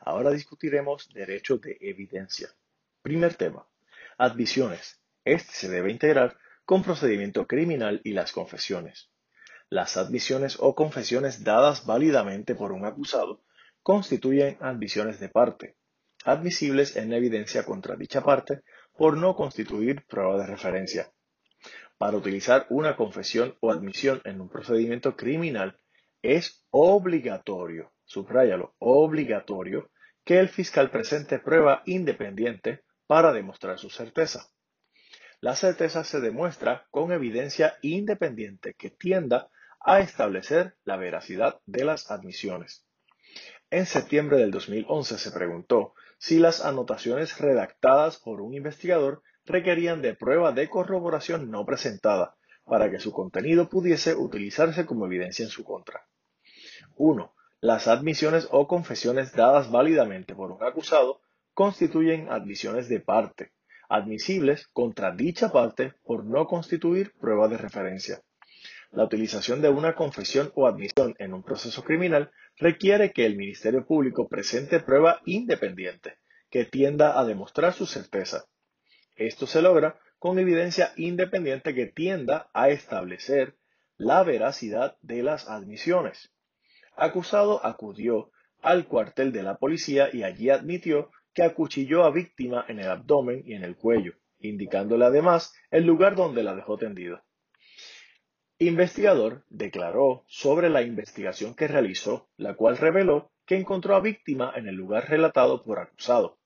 Ahora discutiremos derecho de evidencia. Primer tema. Admisiones. Este se debe integrar con procedimiento criminal y las confesiones. Las admisiones o confesiones dadas válidamente por un acusado constituyen admisiones de parte, admisibles en evidencia contra dicha parte por no constituir prueba de referencia. Para utilizar una confesión o admisión en un procedimiento criminal es obligatorio, subráyalo, obligatorio, que el fiscal presente prueba independiente para demostrar su certeza. La certeza se demuestra con evidencia independiente que tienda a establecer la veracidad de las admisiones. En septiembre del 2011 se preguntó si las anotaciones redactadas por un investigador requerían de prueba de corroboración no presentada para que su contenido pudiese utilizarse como evidencia en su contra. 1. Las admisiones o confesiones dadas válidamente por un acusado constituyen admisiones de parte, admisibles contra dicha parte por no constituir prueba de referencia. La utilización de una confesión o admisión en un proceso criminal requiere que el Ministerio Público presente prueba independiente que tienda a demostrar su certeza. Esto se logra con evidencia independiente que tienda a establecer la veracidad de las admisiones. Acusado acudió al cuartel de la policía y allí admitió que acuchilló a víctima en el abdomen y en el cuello, indicándole además el lugar donde la dejó tendida. Investigador declaró sobre la investigación que realizó, la cual reveló que encontró a víctima en el lugar relatado por acusado.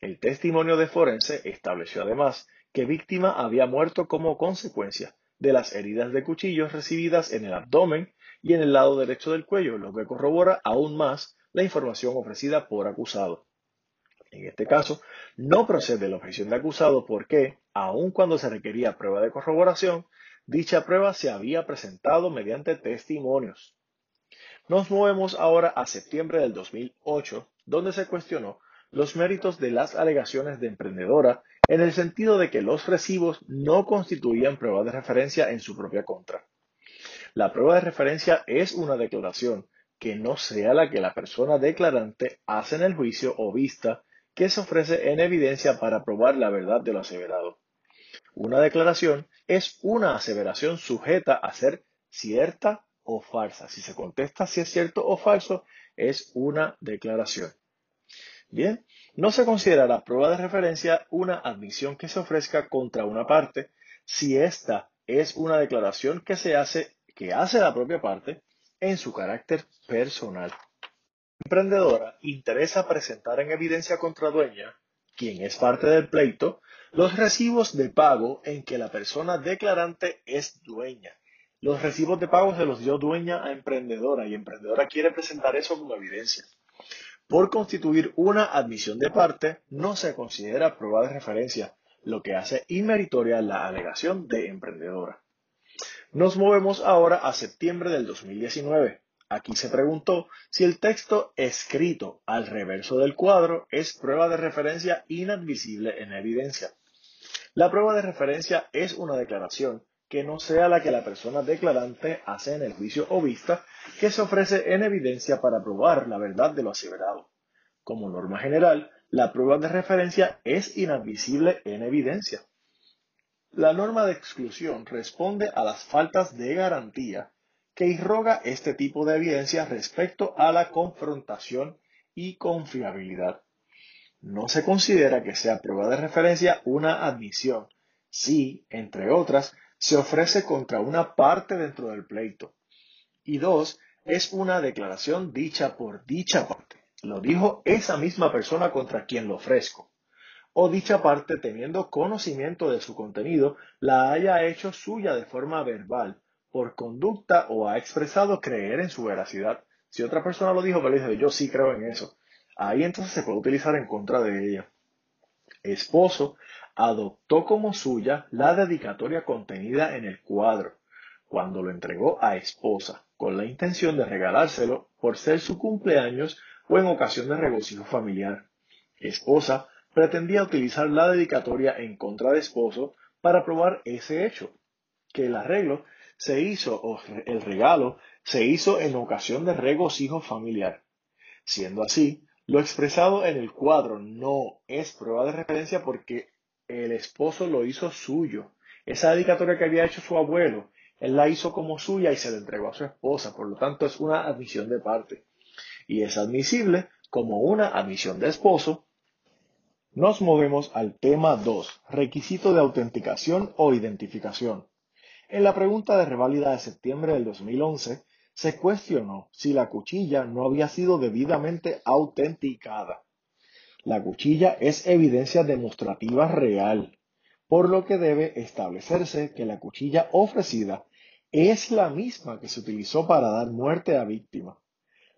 El testimonio de forense estableció además que víctima había muerto como consecuencia de las heridas de cuchillos recibidas en el abdomen y en el lado derecho del cuello, lo que corrobora aún más la información ofrecida por acusado. En este caso, no procede la objeción de acusado porque, aun cuando se requería prueba de corroboración, Dicha prueba se había presentado mediante testimonios. Nos movemos ahora a septiembre del 2008, donde se cuestionó los méritos de las alegaciones de emprendedora en el sentido de que los recibos no constituían prueba de referencia en su propia contra. La prueba de referencia es una declaración que no sea la que la persona declarante hace en el juicio o vista que se ofrece en evidencia para probar la verdad de lo aseverado. Una declaración es una aseveración sujeta a ser cierta o falsa. Si se contesta si es cierto o falso, es una declaración. Bien, no se considerará prueba de referencia una admisión que se ofrezca contra una parte si esta es una declaración que se hace, que hace la propia parte en su carácter personal. Emprendedora interesa presentar en evidencia contra dueña, quien es parte del pleito, los recibos de pago en que la persona declarante es dueña. Los recibos de pago se los dio dueña a emprendedora y emprendedora quiere presentar eso como evidencia. Por constituir una admisión de parte, no se considera prueba de referencia, lo que hace inmeritoria la alegación de emprendedora. Nos movemos ahora a septiembre del 2019. Aquí se preguntó si el texto escrito al reverso del cuadro es prueba de referencia inadmisible en evidencia. La prueba de referencia es una declaración que no sea la que la persona declarante hace en el juicio o vista que se ofrece en evidencia para probar la verdad de lo aseverado. Como norma general, la prueba de referencia es inadmisible en evidencia. La norma de exclusión responde a las faltas de garantía que irroga este tipo de evidencia respecto a la confrontación y confiabilidad. No se considera que sea prueba de referencia una admisión si, entre otras, se ofrece contra una parte dentro del pleito. Y dos, es una declaración dicha por dicha parte. Lo dijo esa misma persona contra quien lo ofrezco. O dicha parte, teniendo conocimiento de su contenido, la haya hecho suya de forma verbal por conducta o ha expresado creer en su veracidad. Si otra persona lo dijo, pero dice, yo sí creo en eso. Ahí entonces se puede utilizar en contra de ella. Esposo adoptó como suya la dedicatoria contenida en el cuadro cuando lo entregó a esposa con la intención de regalárselo por ser su cumpleaños o en ocasión de regocijo familiar. Esposa pretendía utilizar la dedicatoria en contra de esposo para probar ese hecho, que el arreglo se hizo o el regalo se hizo en ocasión de regocijo familiar. Siendo así, Lo expresado en el cuadro no es prueba de referencia porque el esposo lo hizo suyo. Esa dedicatoria que había hecho su abuelo, él la hizo como suya y se la entregó a su esposa. Por lo tanto, es una admisión de parte. Y es admisible como una admisión de esposo. Nos movemos al tema 2, requisito de autenticación o identificación. En la pregunta de reválida de septiembre del 2011, se cuestionó si la cuchilla no había sido debidamente autenticada. La cuchilla es evidencia demostrativa real, por lo que debe establecerse que la cuchilla ofrecida es la misma que se utilizó para dar muerte a víctima.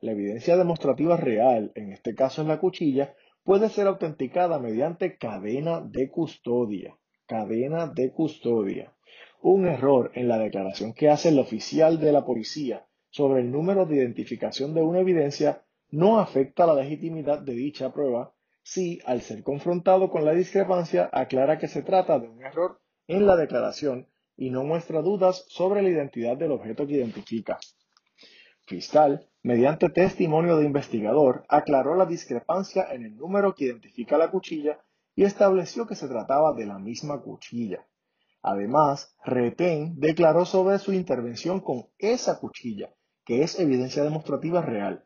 La evidencia demostrativa real, en este caso es la cuchilla, puede ser autenticada mediante cadena de custodia. Cadena de custodia. Un error en la declaración que hace el oficial de la policía sobre el número de identificación de una evidencia no afecta la legitimidad de dicha prueba si, al ser confrontado con la discrepancia, aclara que se trata de un error en la declaración y no muestra dudas sobre la identidad del objeto que identifica. Fiscal, mediante testimonio de investigador, aclaró la discrepancia en el número que identifica la cuchilla y estableció que se trataba de la misma cuchilla. Además, Retén declaró sobre su intervención con esa cuchilla que es evidencia demostrativa real.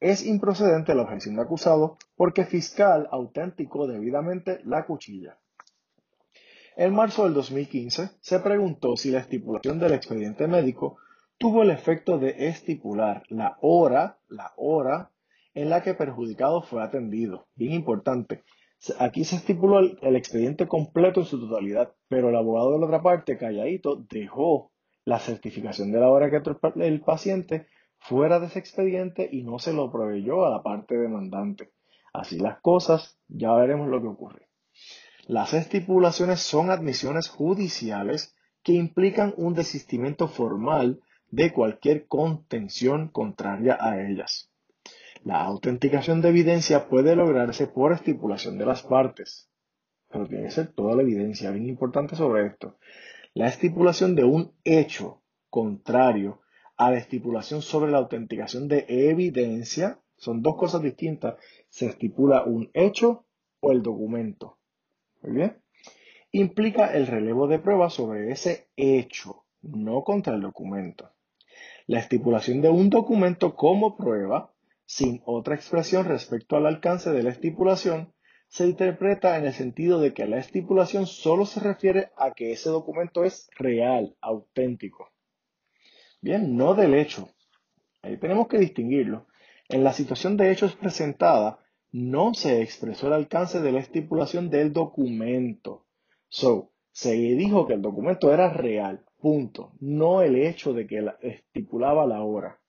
Es improcedente la objeción de acusado porque fiscal auténtico debidamente la cuchilla. En marzo del 2015 se preguntó si la estipulación del expediente médico tuvo el efecto de estipular la hora, la hora en la que perjudicado fue atendido. Bien importante. Aquí se estipuló el, expediente completo en su totalidad, pero el abogado de la otra parte, calladito, dejó la certificación de la hora que el paciente fuera de ese expediente y no se lo proveyó a la parte demandante. Así las cosas, ya veremos lo que ocurre. Las estipulaciones son admisiones judiciales que implican un desistimiento formal de cualquier contención contraria a ellas. La autenticación de evidencia puede lograrse por estipulación de las partes, pero tiene que ser toda la evidencia, bien importante sobre esto. La estipulación de un hecho contrario a la estipulación sobre la autenticación de evidencia son dos cosas distintas. Se estipula un hecho o el documento. Muy bien. Implica el relevo de pruebas sobre ese hecho, no contra el documento. La estipulación de un documento como prueba, sin otra expresión respecto al alcance de la estipulación, se interpreta en el sentido de que la estipulación solo se refiere a que ese documento es real, auténtico. Bien, no del hecho. Ahí tenemos que distinguirlo. En la situación de hechos presentada, no se expresó el alcance de la estipulación del documento. So, se dijo que el documento era real, punto, no el hecho de que estipulaba la hora.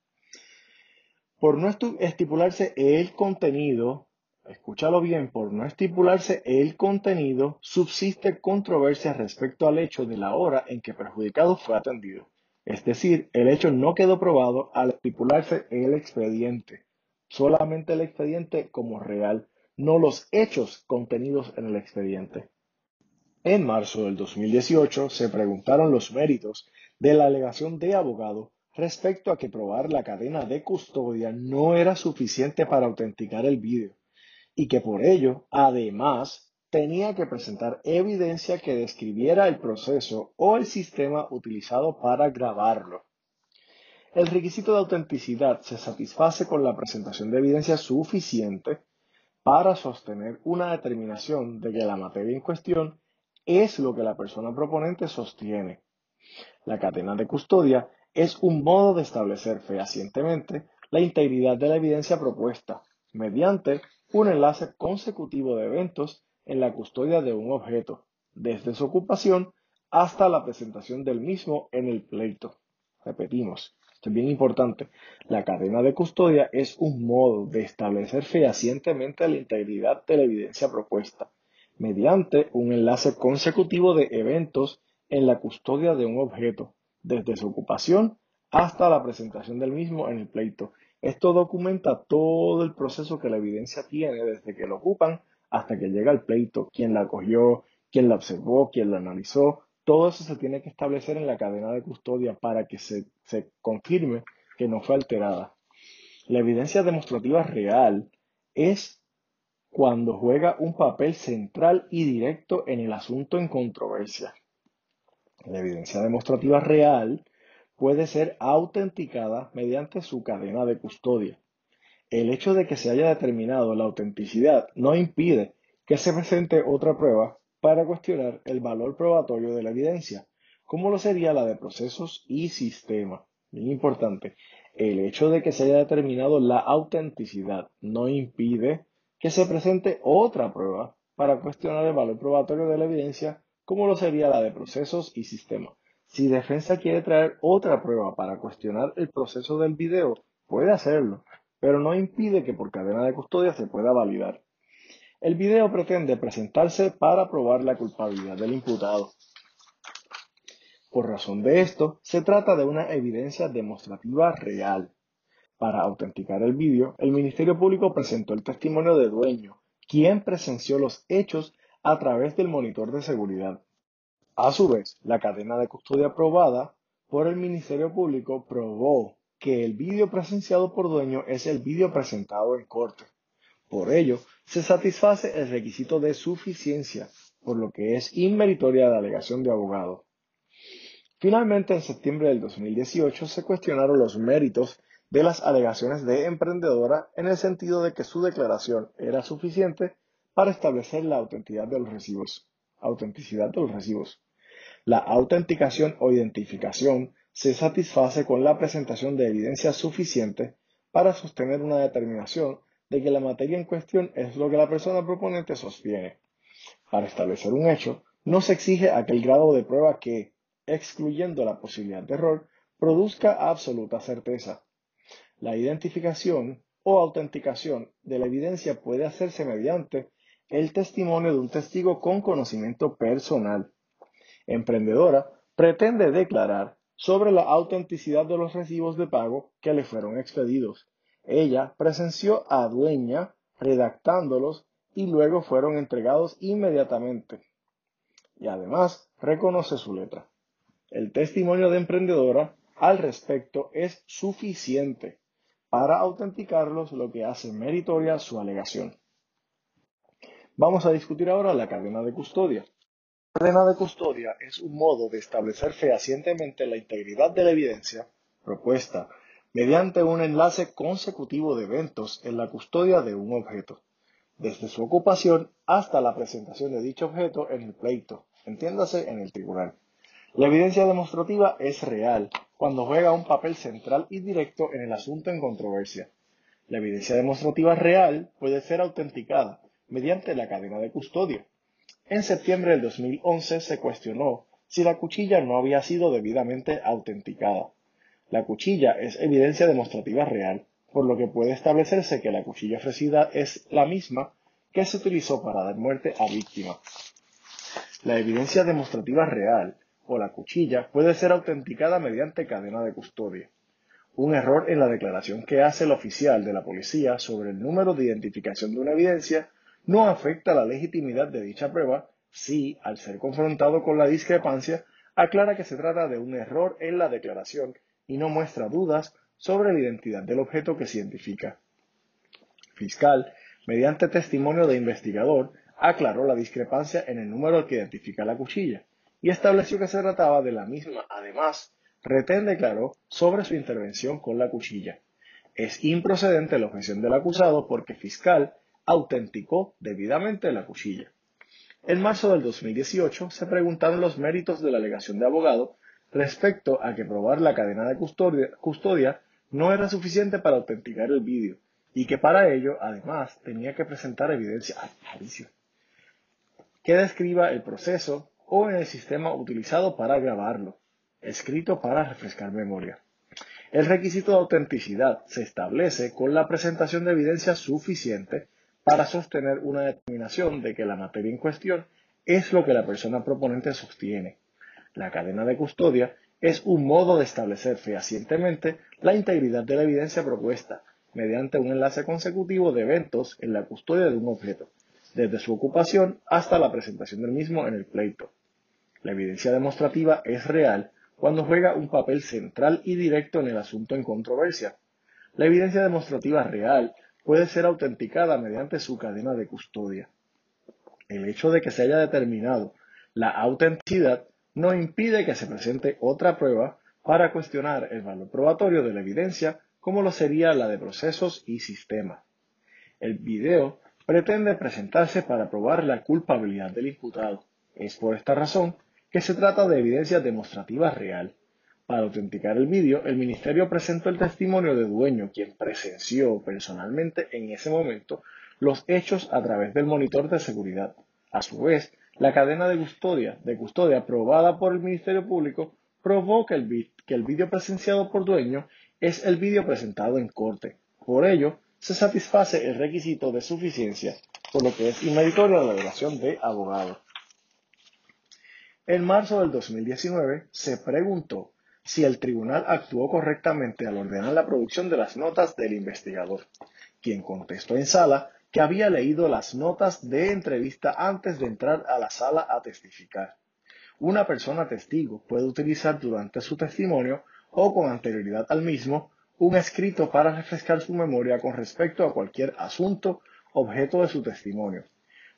Por no estipularse el contenido, escúchalo bien, por no estipularse el contenido, subsiste controversia respecto al hecho de la hora en que perjudicado fue atendido. Es decir, el hecho no quedó probado al estipularse el expediente, solamente el expediente como real, no los hechos contenidos en el expediente. En marzo del 2018 se preguntaron los méritos de la alegación de abogado respecto a que probar la cadena de custodia no era suficiente para autenticar el vídeo y que por ello, además, tenía que presentar evidencia que describiera el proceso o el sistema utilizado para grabarlo. El requisito de autenticidad se satisface con la presentación de evidencia suficiente para sostener una determinación de que la materia en cuestión es lo que la persona proponente sostiene. La cadena de custodia es un modo de establecer fehacientemente la integridad de la evidencia propuesta mediante un enlace consecutivo de eventos en la custodia de un objeto, desde su ocupación hasta la presentación del mismo en el pleito. Repetimos, esto es bien importante, la cadena de custodia es un modo de establecer fehacientemente la integridad de la evidencia propuesta, mediante un enlace consecutivo de eventos en la custodia de un objeto, desde su ocupación hasta la presentación del mismo en el pleito, esto documenta todo el proceso que la evidencia tiene desde que lo ocupan hasta que llega el pleito, quién la cogió, quién la observó, quién la analizó. Todo eso se tiene que establecer en la cadena de custodia para que se, confirme que no fue alterada. La evidencia demostrativa real es cuando juega un papel central y directo en el asunto en controversia. La evidencia demostrativa real puede ser autenticada mediante su cadena de custodia. El hecho de que se haya determinado la autenticidad no impide que se presente otra prueba para cuestionar el valor probatorio de la evidencia, como lo sería la de procesos y sistemas. Bien importante, el hecho de que se haya determinado la autenticidad no impide que se presente otra prueba para cuestionar el valor probatorio de la evidencia, como lo sería la de procesos y sistemas. Si defensa quiere traer otra prueba para cuestionar el proceso del video, puede hacerlo, pero no impide que por cadena de custodia se pueda validar. El video pretende presentarse para probar la culpabilidad del imputado. Por razón de esto, se trata de una evidencia demostrativa real. Para autenticar el vídeo, el Ministerio Público presentó el testimonio de dueño, quien presenció los hechos a través del monitor de seguridad. A su vez, la cadena de custodia aprobada por el Ministerio Público probó que el vídeo presenciado por dueño es el vídeo presentado en corte. Por ello, se satisface el requisito de suficiencia, por lo que es inmeritoria la alegación de abogado. Finalmente, en septiembre del 2018 se cuestionaron los méritos de las alegaciones de emprendedora en el sentido de que su declaración era suficiente para establecer la autenticidad de los recibos. Autenticidad de los recibos. La autenticación o identificación se satisface con la presentación de evidencia suficiente para sostener una determinación de que la materia en cuestión es lo que la persona proponente sostiene. Para establecer un hecho, no se exige aquel grado de prueba que, excluyendo la posibilidad de error, produzca absoluta certeza. La identificación o autenticación de la evidencia puede hacerse mediante el testimonio de un testigo con conocimiento personal. Emprendedora pretende declarar sobre la autenticidad de los recibos de pago que le fueron expedidos. Ella presenció a dueña redactándolos y luego fueron entregados inmediatamente. Y además reconoce su letra. El testimonio de emprendedora al respecto es suficiente para autenticarlos, lo que hace meritoria su alegación. Vamos a discutir ahora la cadena de custodia. La cadena de custodia es un modo de establecer fehacientemente la integridad de la evidencia propuesta mediante un enlace consecutivo de eventos en la custodia de un objeto, desde su ocupación hasta la presentación de dicho objeto en el pleito, entiéndase en el tribunal. La evidencia demostrativa es real cuando juega un papel central y directo en el asunto en controversia. La evidencia demostrativa real puede ser autenticada mediante la cadena de custodia. En septiembre del 2011 se cuestionó si la cuchilla no había sido debidamente autenticada. La cuchilla es evidencia demostrativa real, por lo que puede establecerse que la cuchilla ofrecida es la misma que se utilizó para dar muerte a víctima. La evidencia demostrativa real o la cuchilla puede ser autenticada mediante cadena de custodia. Un error en la declaración que hace el oficial de la policía sobre el número de identificación de una evidencia no afecta la legitimidad de dicha prueba si, al ser confrontado con la discrepancia, aclara que se trata de un error en la declaración y no muestra dudas sobre la identidad del objeto que se identifica. Fiscal, mediante testimonio de investigador, aclaró la discrepancia en el número que identifica la cuchilla y estableció que se trataba de la misma. Además, Retén declaró sobre su intervención con la cuchilla. Es improcedente la objeción del acusado porque fiscal autenticó debidamente la cuchilla. En marzo del 2018 se preguntaron los méritos de la alegación de abogado respecto a que probar la cadena de custodia, no era suficiente para autenticar el vídeo y que para ello, además, tenía que presentar evidencia que describa el proceso o en el sistema utilizado para grabarlo, escrito para refrescar memoria. El requisito de autenticidad se establece con la presentación de evidencia suficiente para sostener una determinación de que la materia en cuestión es lo que la persona proponente sostiene. La cadena de custodia es un modo de establecer fehacientemente la integridad de la evidencia propuesta mediante un enlace consecutivo de eventos en la custodia de un objeto, desde su ocupación hasta la presentación del mismo en el pleito. La evidencia demostrativa es real cuando juega un papel central y directo en el asunto en controversia. La evidencia demostrativa real puede ser autenticada mediante su cadena de custodia. El hecho de que se haya determinado la autenticidad no impide que se presente otra prueba para cuestionar el valor probatorio de la evidencia como lo sería la de procesos y sistemas. El video pretende presentarse para probar la culpabilidad del imputado. Es por esta razón que se trata de evidencia demostrativa real. Para autenticar el vídeo, el ministerio presentó el testimonio de dueño, quien presenció personalmente en ese momento los hechos a través del monitor de seguridad. A su vez, la cadena de custodia, de custodia aprobada por el Ministerio Público probó que el, que el vídeo presenciado por dueño es el vídeo presentado en corte. Por ello, se satisface el requisito de suficiencia, por lo que es inmeritoria la relación de abogado. En marzo del 2019 se preguntó si el tribunal actuó correctamente al ordenar la producción de las notas del investigador, quien contestó en sala que había leído las notas de entrevista antes de entrar a la sala a testificar. Una persona testigo puede utilizar durante su testimonio o con anterioridad al mismo un escrito para refrescar su memoria con respecto a cualquier asunto objeto de su testimonio.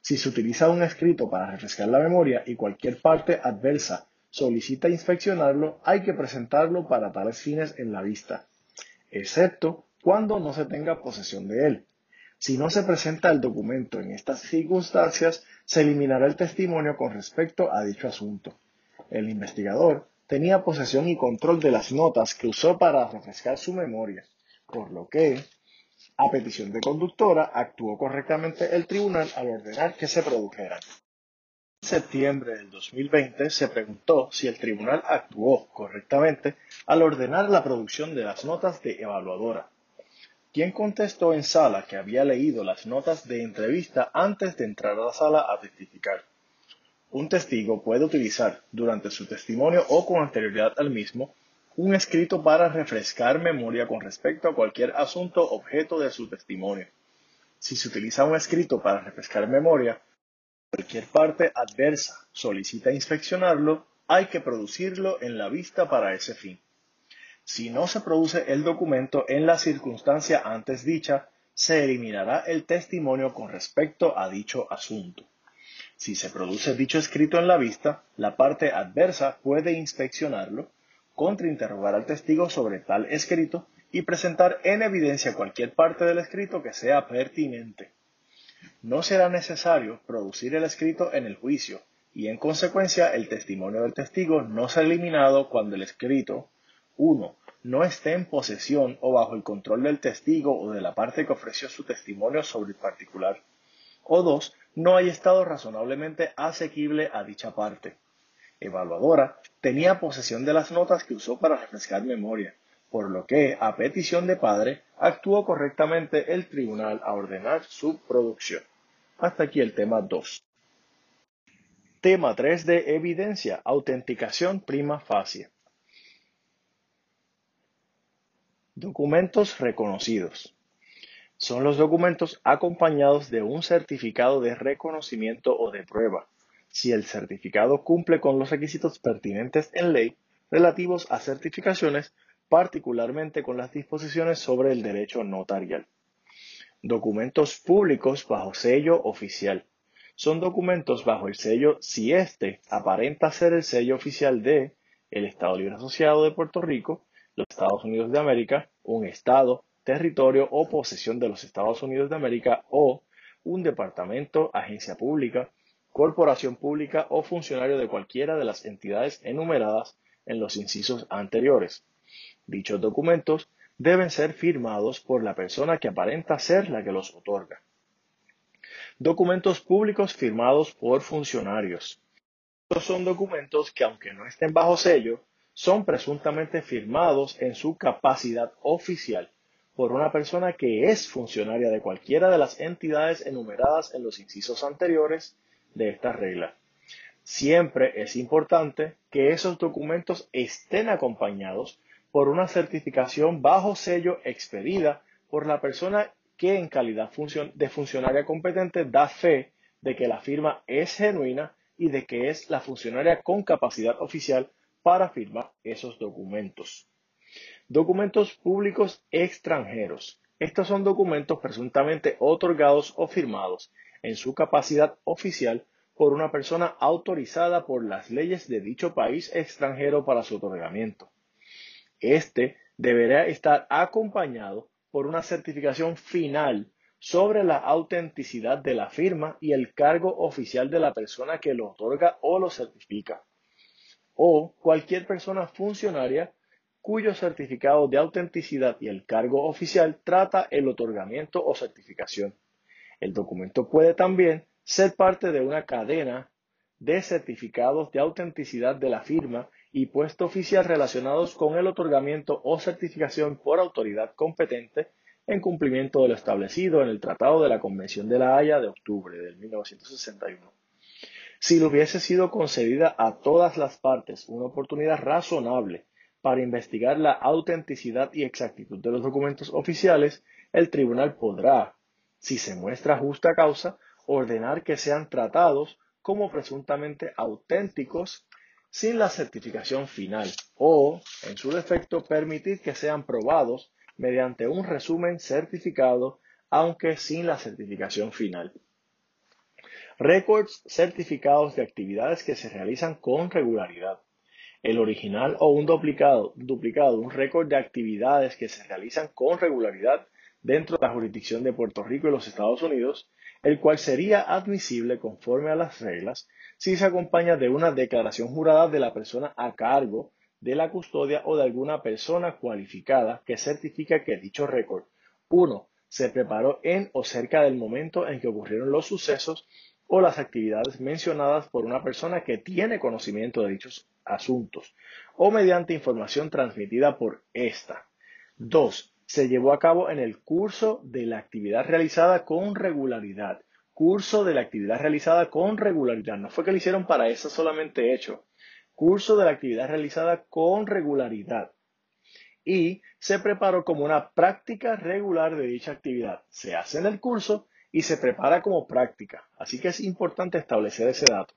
Si se utiliza un escrito para refrescar la memoria y cualquier parte adversa solicita inspeccionarlo, hay que presentarlo para tales fines en la vista, excepto cuando no se tenga posesión de él. Si no se presenta el documento en estas circunstancias, se eliminará el testimonio con respecto a dicho asunto. El investigador tenía posesión y control de las notas que usó para refrescar su memoria, por lo que, a petición de conductora, actuó correctamente el tribunal al ordenar que se produjeran. En septiembre del 2020 se preguntó si el tribunal actuó correctamente al ordenar la producción de las notas de evaluadora, quien contestó en sala que había leído las notas de entrevista antes de entrar a la sala a testificar. Un testigo puede utilizar durante su testimonio o con anterioridad al mismo un escrito para refrescar memoria con respecto a cualquier asunto objeto de su testimonio. Si se utiliza un escrito para refrescar memoria, cualquier parte adversa solicita inspeccionarlo, hay que producirlo en la vista para ese fin. Si no se produce el documento en la circunstancia antes dicha, se eliminará el testimonio con respecto a dicho asunto. Si se produce dicho escrito en la vista, la parte adversa puede inspeccionarlo, contrainterrogar al testigo sobre tal escrito y presentar en evidencia cualquier parte del escrito que sea pertinente. No será necesario producir el escrito en el juicio y en consecuencia el testimonio del testigo no será eliminado cuando el escrito 1 no esté en posesión o bajo el control del testigo o de la parte que ofreció su testimonio sobre el particular, o dos, no haya estado razonablemente asequible a dicha parte. Evaluadora tenía posesión de las notas que usó para refrescar memoria, por lo que, a petición de padre, actuó correctamente el tribunal a ordenar su producción. Hasta aquí el tema 2. Tema 3 de evidencia, autenticación prima facie. Documentos reconocidos. Son los documentos acompañados de un certificado de reconocimiento o de prueba, si el certificado cumple con los requisitos pertinentes en ley relativos a certificaciones, particularmente con las disposiciones sobre el derecho notarial. Documentos públicos bajo sello oficial. Son documentos bajo el sello si éste aparenta ser el sello oficial de el Estado Libre Asociado de Puerto Rico, los Estados Unidos de América, un Estado, territorio o posesión de los Estados Unidos de América o un departamento, agencia pública, corporación pública o funcionario de cualquiera de las entidades enumeradas en los incisos anteriores. Dichos documentos deben ser firmados por la persona que aparenta ser la que los otorga. Documentos públicos firmados por funcionarios. Estos son documentos que aunque no estén bajo sello, son presuntamente firmados en su capacidad oficial por una persona que es funcionaria de cualquiera de las entidades enumeradas en los incisos anteriores de esta regla. Siempre es importante que esos documentos estén acompañados por una certificación bajo sello expedida por la persona que en calidad de funcionaria competente da fe de que la firma es genuina y de que es la funcionaria con capacidad oficial para firmar esos documentos. Documentos públicos extranjeros. Estos son documentos presuntamente otorgados o firmados en su capacidad oficial por una persona autorizada por las leyes de dicho país extranjero para su otorgamiento. Este deberá estar acompañado por una certificación final sobre la autenticidad de la firma y el cargo oficial de la persona que lo otorga o lo certifica, o cualquier persona funcionaria cuyo certificado de autenticidad y el cargo oficial trata el otorgamiento o certificación. El documento puede también ser parte de una cadena de certificados de autenticidad de la firma y puesto oficial relacionados con el otorgamiento o certificación por autoridad competente en cumplimiento de lo establecido en el Tratado de la Convención de la Haya de octubre de 1961. Si le hubiese sido concedida a todas las partes una oportunidad razonable para investigar la autenticidad y exactitud de los documentos oficiales, el tribunal podrá, si se muestra justa causa, ordenar que sean tratados como presuntamente auténticos sin la certificación final o, en su defecto, permitir que sean probados mediante un resumen certificado, aunque sin la certificación final. Récords certificados de actividades que se realizan con regularidad. El original o un duplicado, duplicado un récord de actividades que se realizan con regularidad dentro de la jurisdicción de Puerto Rico y los Estados Unidos, el cual sería admisible conforme a las reglas si se acompaña de una declaración jurada de la persona a cargo de la custodia o de alguna persona cualificada que certifica que dicho récord 1. se preparó en o cerca del momento en que ocurrieron los sucesos o las actividades mencionadas por una persona que tiene conocimiento de dichos asuntos o mediante información transmitida por ésta. 2. Se llevó a cabo en el curso de la actividad realizada con regularidad. Curso de la actividad realizada con regularidad. No fue que lo hicieron para eso solamente hecho curso de la actividad realizada con regularidad y se preparó como una práctica regular de dicha actividad. Se hace en el curso y se prepara como práctica, así que es importante establecer ese dato.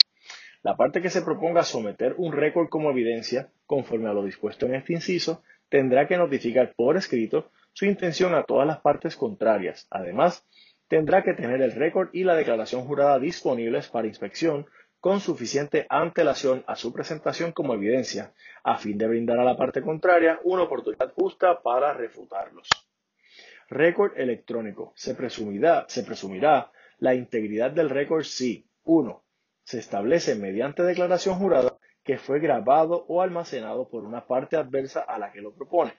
La parte que se proponga someter un récord como evidencia, conforme a lo dispuesto en este inciso, tendrá que notificar por escrito su intención a todas las partes contrarias. Además, tendrá que tener el récord y la declaración jurada disponibles para inspección con suficiente antelación a su presentación como evidencia, a fin de brindar a la parte contraria una oportunidad justa para refutarlos. Récord electrónico. Se presumirá, la integridad del récord si 1. Se establece mediante declaración jurada que fue grabado o almacenado por una parte adversa a la que lo propone.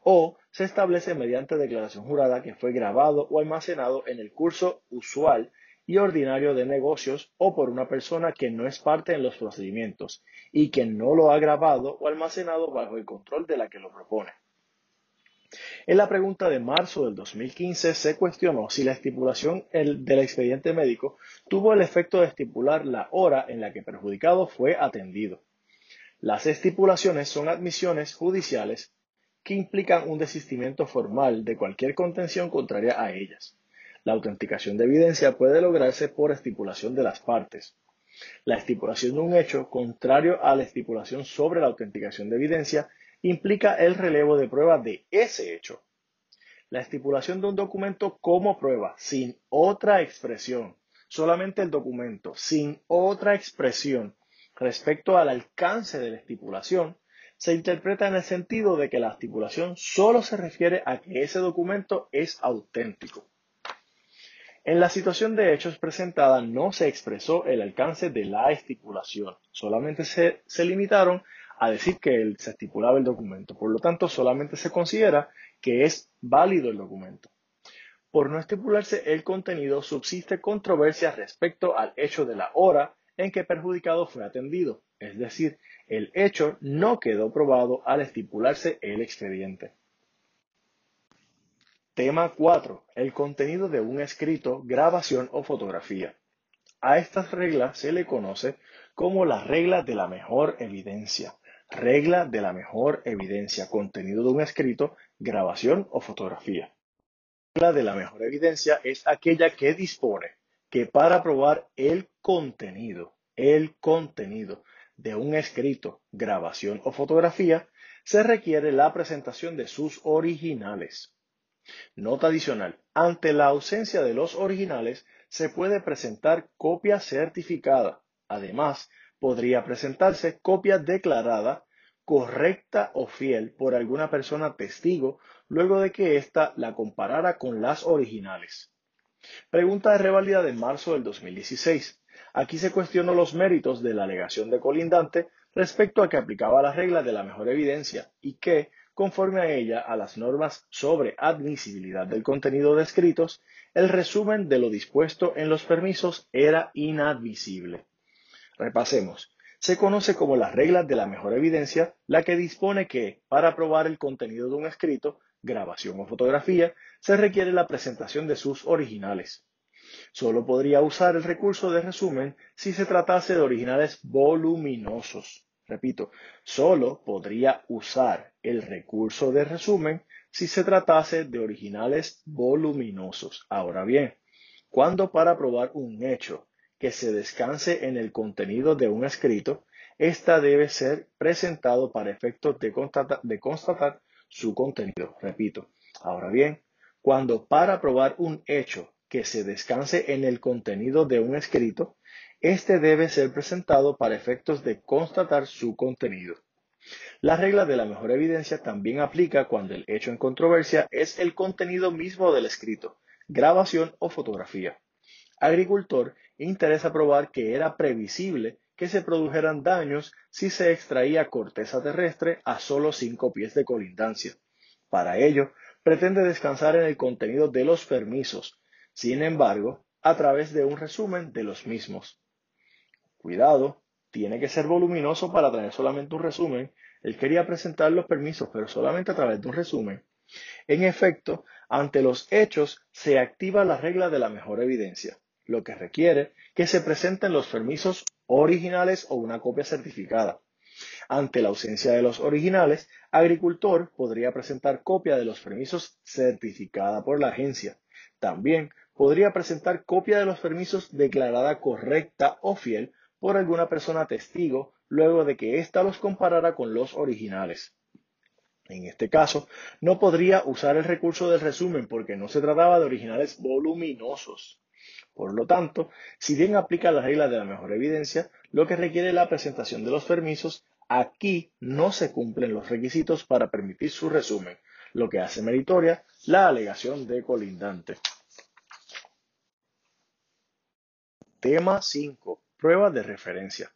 O se establece mediante declaración jurada que fue grabado o almacenado en el curso usual y ordinario de negocios o por una persona que no es parte en los procedimientos y que no lo ha grabado o almacenado bajo el control de la que lo propone. En la pregunta de marzo del 2015 se cuestionó si la estipulación del expediente médico tuvo el efecto de estipular la hora en la que perjudicado fue atendido. Las estipulaciones son admisiones judiciales que implican un desistimiento formal de cualquier contención contraria a ellas. La autenticación de evidencia puede lograrse por estipulación de las partes. La estipulación de un hecho, contrario a la estipulación sobre la autenticación de evidencia, implica el relevo de prueba de ese hecho. La estipulación de un documento como prueba, sin otra expresión, solamente el documento, sin otra expresión respecto al alcance de la estipulación, se interpreta en el sentido de que la estipulación solo se refiere a que ese documento es auténtico. En la situación de hechos presentada no se expresó el alcance de la estipulación, solamente se, limitaron a decir que se estipulaba el documento. Por lo tanto, solamente se considera que es válido el documento. Por no estipularse el contenido, subsiste controversia respecto al hecho de la hora en que perjudicado fue atendido, es decir, el hecho no quedó probado al estipularse el expediente. Tema 4. El contenido de un escrito, grabación o fotografía. A estas reglas se le conoce como la regla de la mejor evidencia. Regla de la mejor evidencia, contenido de un escrito, grabación o fotografía. La regla de la mejor evidencia es aquella que dispone que para probar el contenido, el contenido de un escrito, grabación o fotografía, se requiere la presentación de sus originales. Nota adicional. Ante la ausencia de los originales, se puede presentar copia certificada. Además, podría presentarse copia declarada, correcta o fiel por alguna persona testigo luego de que ésta la comparara con las originales. Pregunta de revalida de marzo del 2016. Aquí se cuestionó los méritos de la alegación de colindante respecto a que aplicaba la regla de la mejor evidencia y que, conforme a ella, a las normas sobre admisibilidad del contenido de escritos, el resumen de lo dispuesto en los permisos era inadmisible. Repasemos. Se conoce como las reglas de la mejor evidencia, la que dispone que, para probar el contenido de un escrito, grabación o fotografía, se requiere la presentación de sus originales. Solo podría usar el recurso de resumen si se tratase de originales voluminosos. Repito, solo podría usar el recurso de resumen si se tratase de originales voluminosos. Ahora bien, cuando para probar un hecho que se descanse en el contenido de un escrito, ésta debe ser presentado para efectos de, de constatar su contenido. Repito, ahora bien, cuando para probar un hecho que se descanse en el contenido de un escrito, éste debe ser presentado para efectos de constatar su contenido. La regla de la mejor evidencia también aplica cuando el hecho en controversia es el contenido mismo del escrito, grabación o fotografía. Agricultor interesa probar que era previsible que se produjeran daños si se extraía corteza terrestre a solo cinco pies de colindancia. Para ello, pretende descansar en el contenido de los permisos, sin embargo, a través de un resumen de los mismos. Cuidado, tiene que ser voluminoso para tener solamente un resumen. Él quería presentar los permisos, pero solamente a través de un resumen. En efecto, ante los hechos se activa la regla de la mejor evidencia lo que requiere que se presenten los permisos originales o una copia certificada. Ante la ausencia de los originales, agricultor podría presentar copia de los permisos certificada por la agencia. También podría presentar copia de los permisos declarada correcta o fiel por alguna persona testigo luego de que ésta los comparara con los originales. En este caso, no podría usar el recurso del resumen porque no se trataba de originales voluminosos. Por lo tanto, si bien aplica la regla de la mejor evidencia, lo que requiere la presentación de los permisos, aquí no se cumplen los requisitos para permitir su resumen, lo que hace meritoria la alegación de colindante. Tema 5. Prueba de referencia.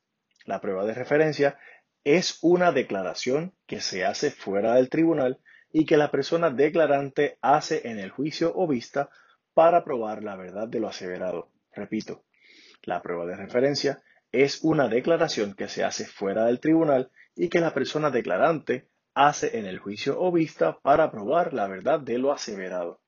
La prueba de referencia es una declaración que se hace fuera del tribunal y que la persona declarante hace en el juicio o vista para probar la verdad de lo aseverado. Repito, la prueba de referencia es una declaración que se hace fuera del tribunal y que la persona declarante hace en el juicio o vista para probar la verdad de lo aseverado.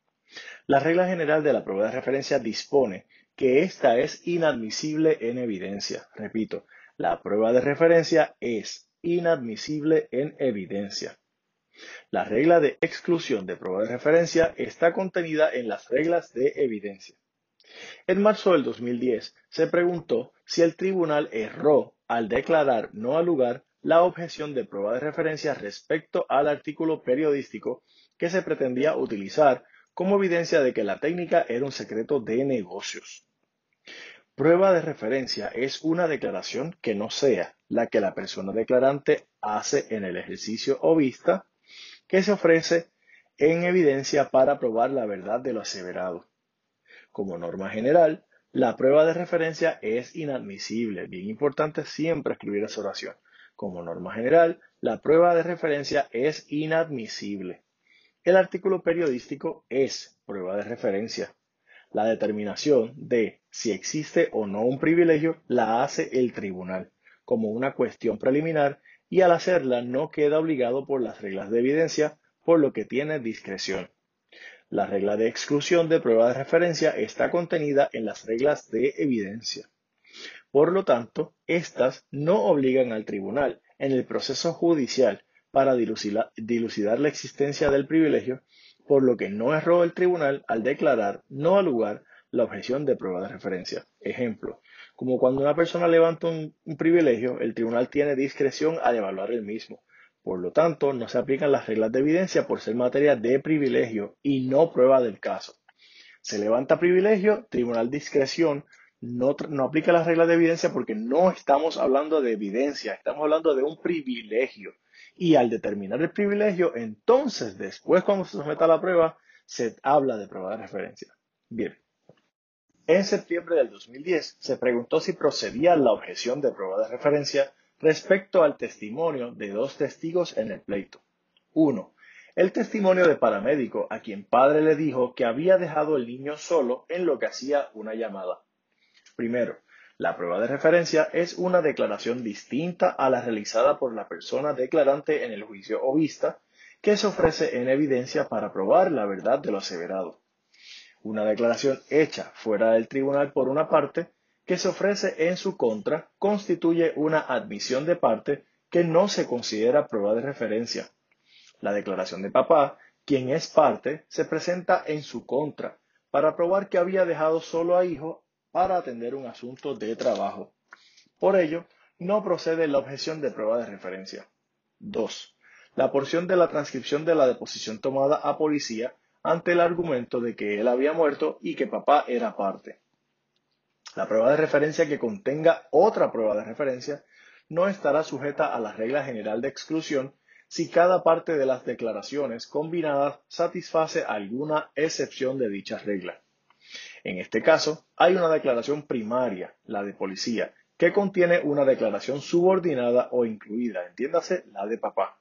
La regla general de la prueba de referencia dispone que ésta es inadmisible en evidencia. Repito, la prueba de referencia es inadmisible en evidencia. La regla de exclusión de prueba de referencia está contenida en las reglas de evidencia. En marzo del 2010 se preguntó si el tribunal erró al declarar no al lugar la objeción de prueba de referencia respecto al artículo periodístico que se pretendía utilizar como evidencia de que la técnica era un secreto de negocios. Prueba de referencia es una declaración que no sea la que la persona declarante hace en el ejercicio o vista que se ofrece en evidencia para probar la verdad de lo aseverado. Como norma general, la prueba de referencia es inadmisible. Bien importante siempre escribir esa oración. Como norma general, la prueba de referencia es inadmisible. El artículo periodístico es prueba de referencia. La determinación de si existe o no un privilegio la hace el tribunal como una cuestión preliminar y al hacerla no queda obligado por las reglas de evidencia, por lo que tiene discreción. La regla de exclusión de prueba de referencia está contenida en las reglas de evidencia. Por lo tanto, éstas no obligan al tribunal en el proceso judicial para dilucidar la existencia del privilegio, por lo que no erró el tribunal al declarar no al lugar la objeción de prueba de referencia. Ejemplo, como cuando una persona levanta un, privilegio, el tribunal tiene discreción al evaluar el mismo. Por lo tanto, no se aplican las reglas de evidencia por ser materia de privilegio y no prueba del caso. Se levanta privilegio, tribunal discreción, no, no aplica las reglas de evidencia porque no estamos hablando de evidencia, estamos hablando de un privilegio. Y al determinar el privilegio, entonces después cuando se someta a la prueba, se habla de prueba de referencia. Bien. En septiembre del 2010 se preguntó si procedía la objeción de prueba de referencia respecto al testimonio de dos testigos en el pleito. Uno, el testimonio de paramédico a quien padre le dijo que había dejado el niño solo en lo que hacía una llamada. Primero, la prueba de referencia es una declaración distinta a la realizada por la persona declarante en el juicio o vista que se ofrece en evidencia para probar la verdad de lo aseverado. Una declaración hecha fuera del tribunal por una parte que se ofrece en su contra constituye una admisión de parte que no se considera prueba de referencia. La declaración de papá, quien es parte, se presenta en su contra para probar que había dejado solo a hijo para atender un asunto de trabajo. Por ello, no procede la objeción de prueba de referencia. 2. La porción de la transcripción de la deposición tomada a policía ante el argumento de que él había muerto y que papá era parte. La prueba de referencia que contenga otra prueba de referencia no estará sujeta a la regla general de exclusión si cada parte de las declaraciones combinadas satisface alguna excepción de dicha regla. En este caso, hay una declaración primaria, la de policía, que contiene una declaración subordinada o incluida, entiéndase la de papá.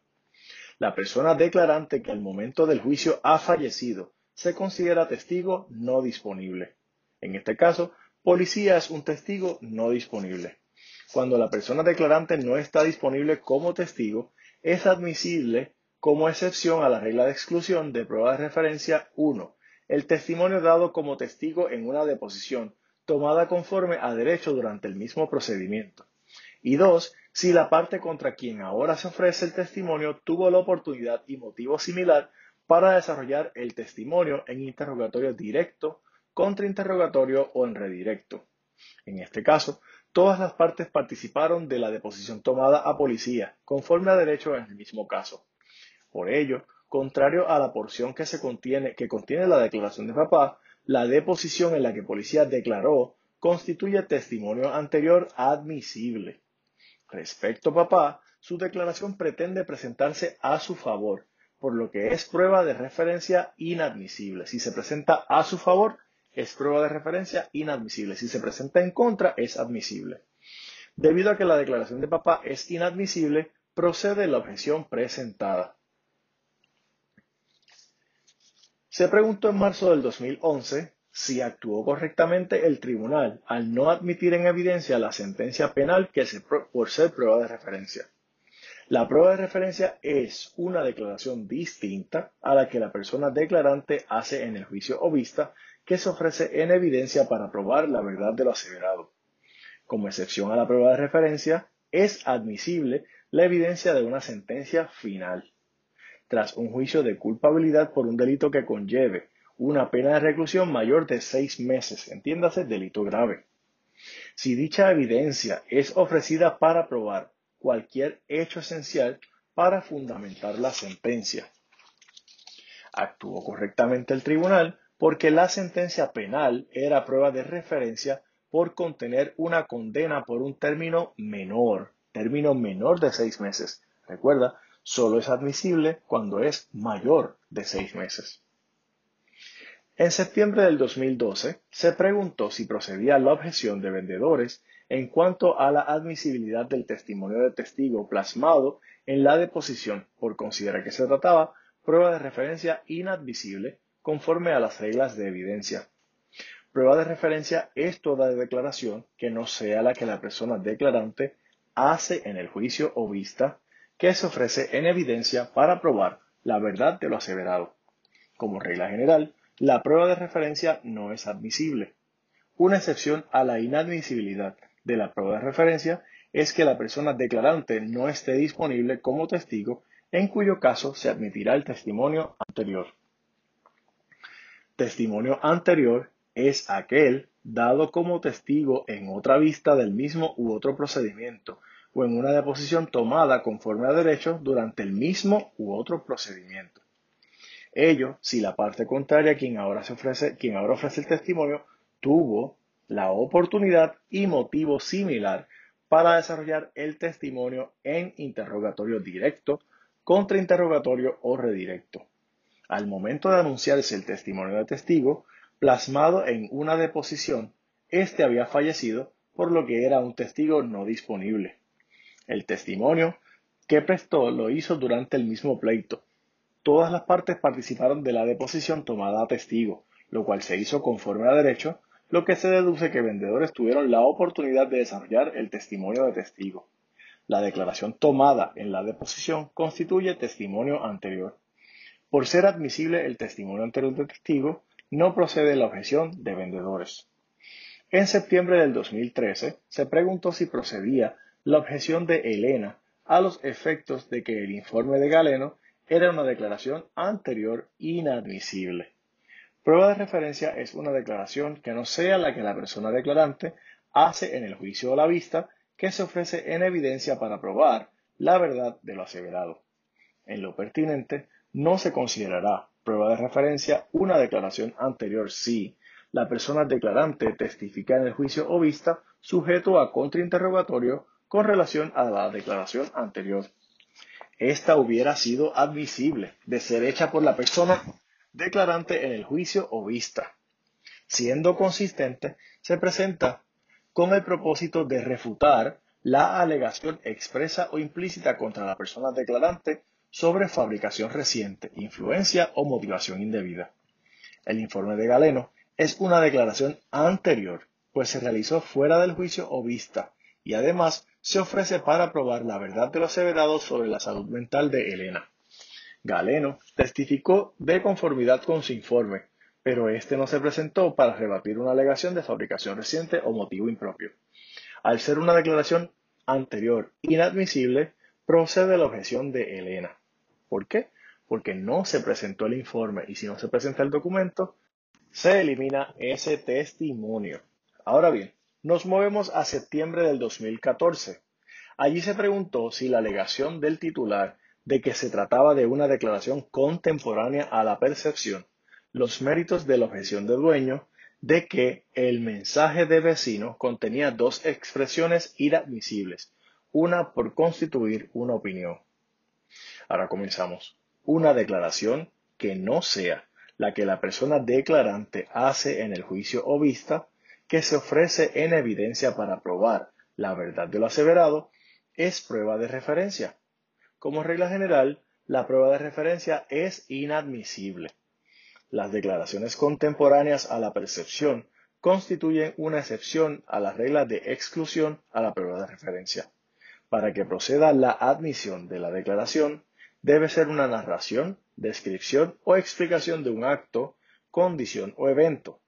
La persona declarante que al momento del juicio ha fallecido se considera testigo no disponible. En este caso, policía es un testigo no disponible. Cuando la persona declarante no está disponible como testigo, es admisible como excepción a la regla de exclusión de prueba de referencia 1 el testimonio dado como testigo en una deposición tomada conforme a derecho durante el mismo procedimiento. Y dos, si la parte contra quien ahora se ofrece el testimonio tuvo la oportunidad y motivo similar para desarrollar el testimonio en interrogatorio directo, contrainterrogatorio o en redirecto. En este caso, todas las partes participaron de la deposición tomada a policía, conforme a derecho en el mismo caso. Por ello, Contrario a la porción que se contiene, que contiene la declaración de papá, la deposición en la que policía declaró constituye testimonio anterior admisible. Respecto a papá, su declaración pretende presentarse a su favor, por lo que es prueba de referencia inadmisible. Si se presenta a su favor, es prueba de referencia inadmisible. Si se presenta en contra, es admisible. Debido a que la declaración de papá es inadmisible, procede la objeción presentada. Se preguntó en marzo del 2011 si actuó correctamente el tribunal al no admitir en evidencia la sentencia penal que se, por ser prueba de referencia. La prueba de referencia es una declaración distinta a la que la persona declarante hace en el juicio o vista que se ofrece en evidencia para probar la verdad de lo aseverado. Como excepción a la prueba de referencia, es admisible la evidencia de una sentencia final tras un juicio de culpabilidad por un delito que conlleve una pena de reclusión mayor de seis meses, entiéndase delito grave. Si dicha evidencia es ofrecida para probar cualquier hecho esencial para fundamentar la sentencia. Actuó correctamente el tribunal porque la sentencia penal era prueba de referencia por contener una condena por un término menor, término menor de seis meses. Recuerda, solo es admisible cuando es mayor de seis meses. En septiembre del 2012 se preguntó si procedía la objeción de vendedores en cuanto a la admisibilidad del testimonio de testigo plasmado en la deposición por considerar que se trataba prueba de referencia inadmisible conforme a las reglas de evidencia. Prueba de referencia es toda declaración que no sea la que la persona declarante hace en el juicio o vista que se ofrece en evidencia para probar la verdad de lo aseverado. Como regla general, la prueba de referencia no es admisible. Una excepción a la inadmisibilidad de la prueba de referencia es que la persona declarante no esté disponible como testigo, en cuyo caso se admitirá el testimonio anterior. Testimonio anterior es aquel dado como testigo en otra vista del mismo u otro procedimiento, o en una deposición tomada conforme a derecho durante el mismo u otro procedimiento. Ello si la parte contraria, quien ahora, se ofrece, quien ahora ofrece el testimonio, tuvo la oportunidad y motivo similar para desarrollar el testimonio en interrogatorio directo, contrainterrogatorio o redirecto. Al momento de anunciarse el testimonio de testigo, plasmado en una deposición, éste había fallecido, por lo que era un testigo no disponible. El testimonio que prestó lo hizo durante el mismo pleito. Todas las partes participaron de la deposición tomada a testigo, lo cual se hizo conforme a derecho, lo que se deduce que vendedores tuvieron la oportunidad de desarrollar el testimonio de testigo. La declaración tomada en la deposición constituye testimonio anterior. Por ser admisible el testimonio anterior de testigo, no procede la objeción de vendedores. En septiembre del 2013 se preguntó si procedía la objeción de Elena a los efectos de que el informe de Galeno era una declaración anterior inadmisible. Prueba de referencia es una declaración que no sea la que la persona declarante hace en el juicio o la vista que se ofrece en evidencia para probar la verdad de lo aseverado. En lo pertinente, no se considerará prueba de referencia una declaración anterior si la persona declarante testifica en el juicio o vista sujeto a contrainterrogatorio con relación a la declaración anterior. Esta hubiera sido admisible de ser hecha por la persona declarante en el juicio o vista. Siendo consistente, se presenta con el propósito de refutar la alegación expresa o implícita contra la persona declarante sobre fabricación reciente, influencia o motivación indebida. El informe de Galeno es una declaración anterior, pues se realizó fuera del juicio o vista, y además se ofrece para probar la verdad de lo aseverado sobre la salud mental de Elena. Galeno testificó de conformidad con su informe, pero este no se presentó para rebatir una alegación de fabricación reciente o motivo impropio. Al ser una declaración anterior inadmisible, procede la objeción de Elena. ¿Por qué? Porque no se presentó el informe y si no se presenta el documento, se elimina ese testimonio. Ahora bien, nos movemos a septiembre del 2014. Allí se preguntó si la alegación del titular de que se trataba de una declaración contemporánea a la percepción, los méritos de la objeción del dueño, de que el mensaje de vecino contenía dos expresiones inadmisibles, una por constituir una opinión. Ahora comenzamos. Una declaración que no sea la que la persona declarante hace en el juicio o vista, que se ofrece en evidencia para probar la verdad de lo aseverado, es prueba de referencia. Como regla general, la prueba de referencia es inadmisible. Las declaraciones contemporáneas a la percepción constituyen una excepción a la regla de exclusión a la prueba de referencia. Para que proceda la admisión de la declaración, debe ser una narración, descripción o explicación de un acto, condición o evento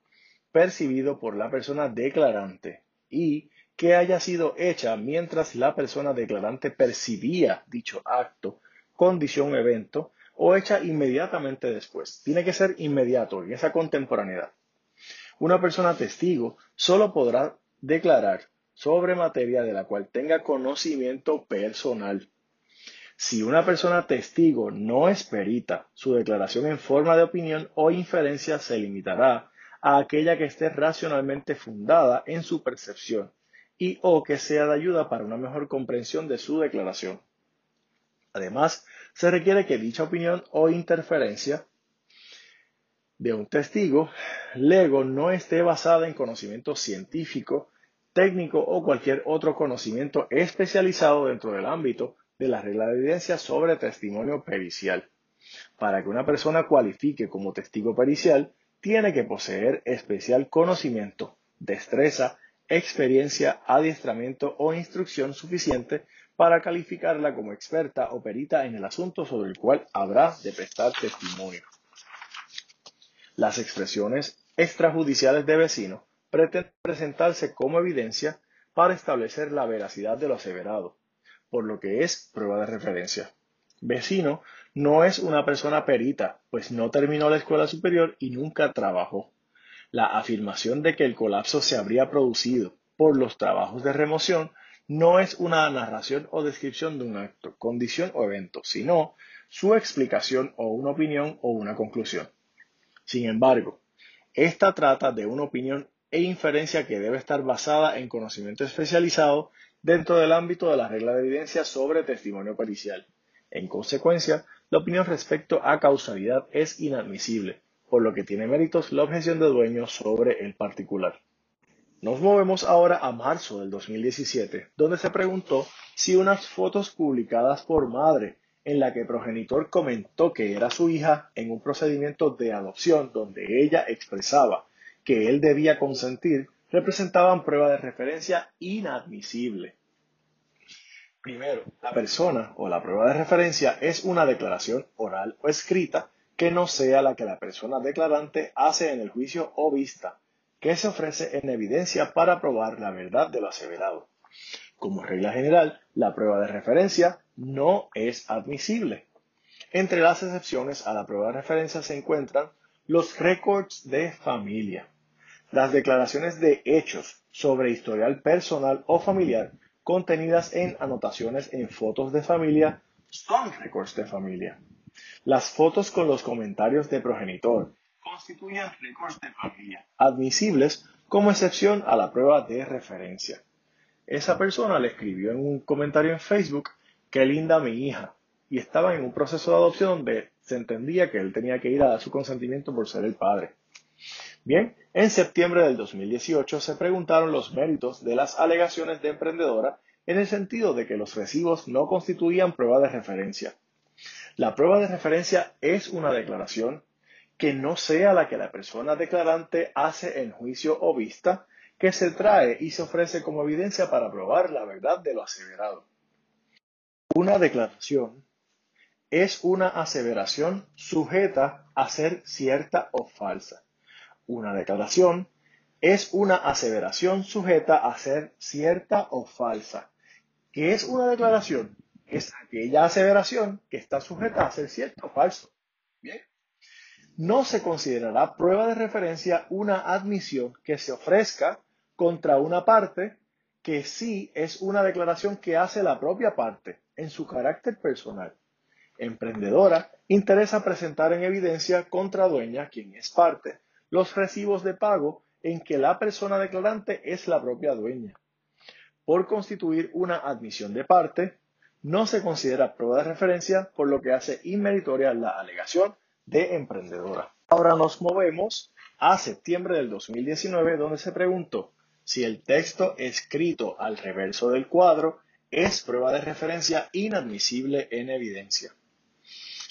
percibido por la persona declarante y que haya sido hecha mientras la persona declarante percibía dicho acto, condición evento o hecha inmediatamente después. Tiene que ser inmediato en esa contemporaneidad. Una persona testigo solo podrá declarar sobre materia de la cual tenga conocimiento personal. Si una persona testigo no es perita, su declaración en forma de opinión o inferencia se limitará a aquella que esté racionalmente fundada en su percepción y o que sea de ayuda para una mejor comprensión de su declaración. Además, se requiere que dicha opinión o interferencia de un testigo lego no esté basada en conocimiento científico, técnico o cualquier otro conocimiento especializado dentro del ámbito de la regla de evidencia sobre testimonio pericial. Para que una persona cualifique como testigo pericial, tiene que poseer especial conocimiento, destreza, experiencia, adiestramiento o instrucción suficiente para calificarla como experta o perita en el asunto sobre el cual habrá de prestar testimonio. Las expresiones extrajudiciales de vecino pretenden presentarse como evidencia para establecer la veracidad de lo aseverado, por lo que es prueba de referencia. Vecino no es una persona perita, pues no terminó la escuela superior y nunca trabajó. La afirmación de que el colapso se habría producido por los trabajos de remoción no es una narración o descripción de un acto, condición o evento, sino su explicación o una opinión o una conclusión. Sin embargo, esta trata de una opinión e inferencia que debe estar basada en conocimiento especializado dentro del ámbito de la regla de evidencia sobre testimonio pericial. En consecuencia, la opinión respecto a causalidad es inadmisible, por lo que tiene méritos la objeción de dueño sobre el particular. Nos movemos ahora a marzo del 2017, donde se preguntó si unas fotos publicadas por madre en la que progenitor comentó que era su hija en un procedimiento de adopción donde ella expresaba que él debía consentir representaban prueba de referencia inadmisible. Primero, la persona o la prueba de referencia es una declaración oral o escrita que no sea la que la persona declarante hace en el juicio o vista que se ofrece en evidencia para probar la verdad de lo aseverado. Como regla general, la prueba de referencia no es admisible. Entre las excepciones a la prueba de referencia se encuentran los récords de familia, las declaraciones de hechos sobre historial personal o familiar contenidas en anotaciones en fotos de familia son récords de familia. Las fotos con los comentarios de progenitor constituyen récords de familia admisibles como excepción a la prueba de referencia. Esa persona le escribió en un comentario en Facebook, qué linda mi hija, y estaba en un proceso de adopción donde se entendía que él tenía que ir a dar su consentimiento por ser el padre. Bien, en septiembre del 2018 se preguntaron los méritos de las alegaciones de emprendedora en el sentido de que los recibos no constituían prueba de referencia. La prueba de referencia es una declaración que no sea la que la persona declarante hace en juicio o vista, que se trae y se ofrece como evidencia para probar la verdad de lo aseverado. Una declaración es una aseveración sujeta a ser cierta o falsa. Una declaración es una aseveración sujeta a ser cierta o falsa. ¿Qué es una declaración? Es aquella aseveración que está sujeta a ser cierta o falso. Bien no se considerará prueba de referencia una admisión que se ofrezca contra una parte que sí es una declaración que hace la propia parte en su carácter personal. Emprendedora interesa presentar en evidencia contra dueña, quien es parte, los recibos de pago en que la persona declarante es la propia dueña. Por constituir una admisión de parte, no se considera prueba de referencia, por lo que hace inmeritoria la alegación de emprendedora. Ahora nos movemos a septiembre del 2019 donde se preguntó si el texto escrito al reverso del cuadro es prueba de referencia inadmisible en evidencia.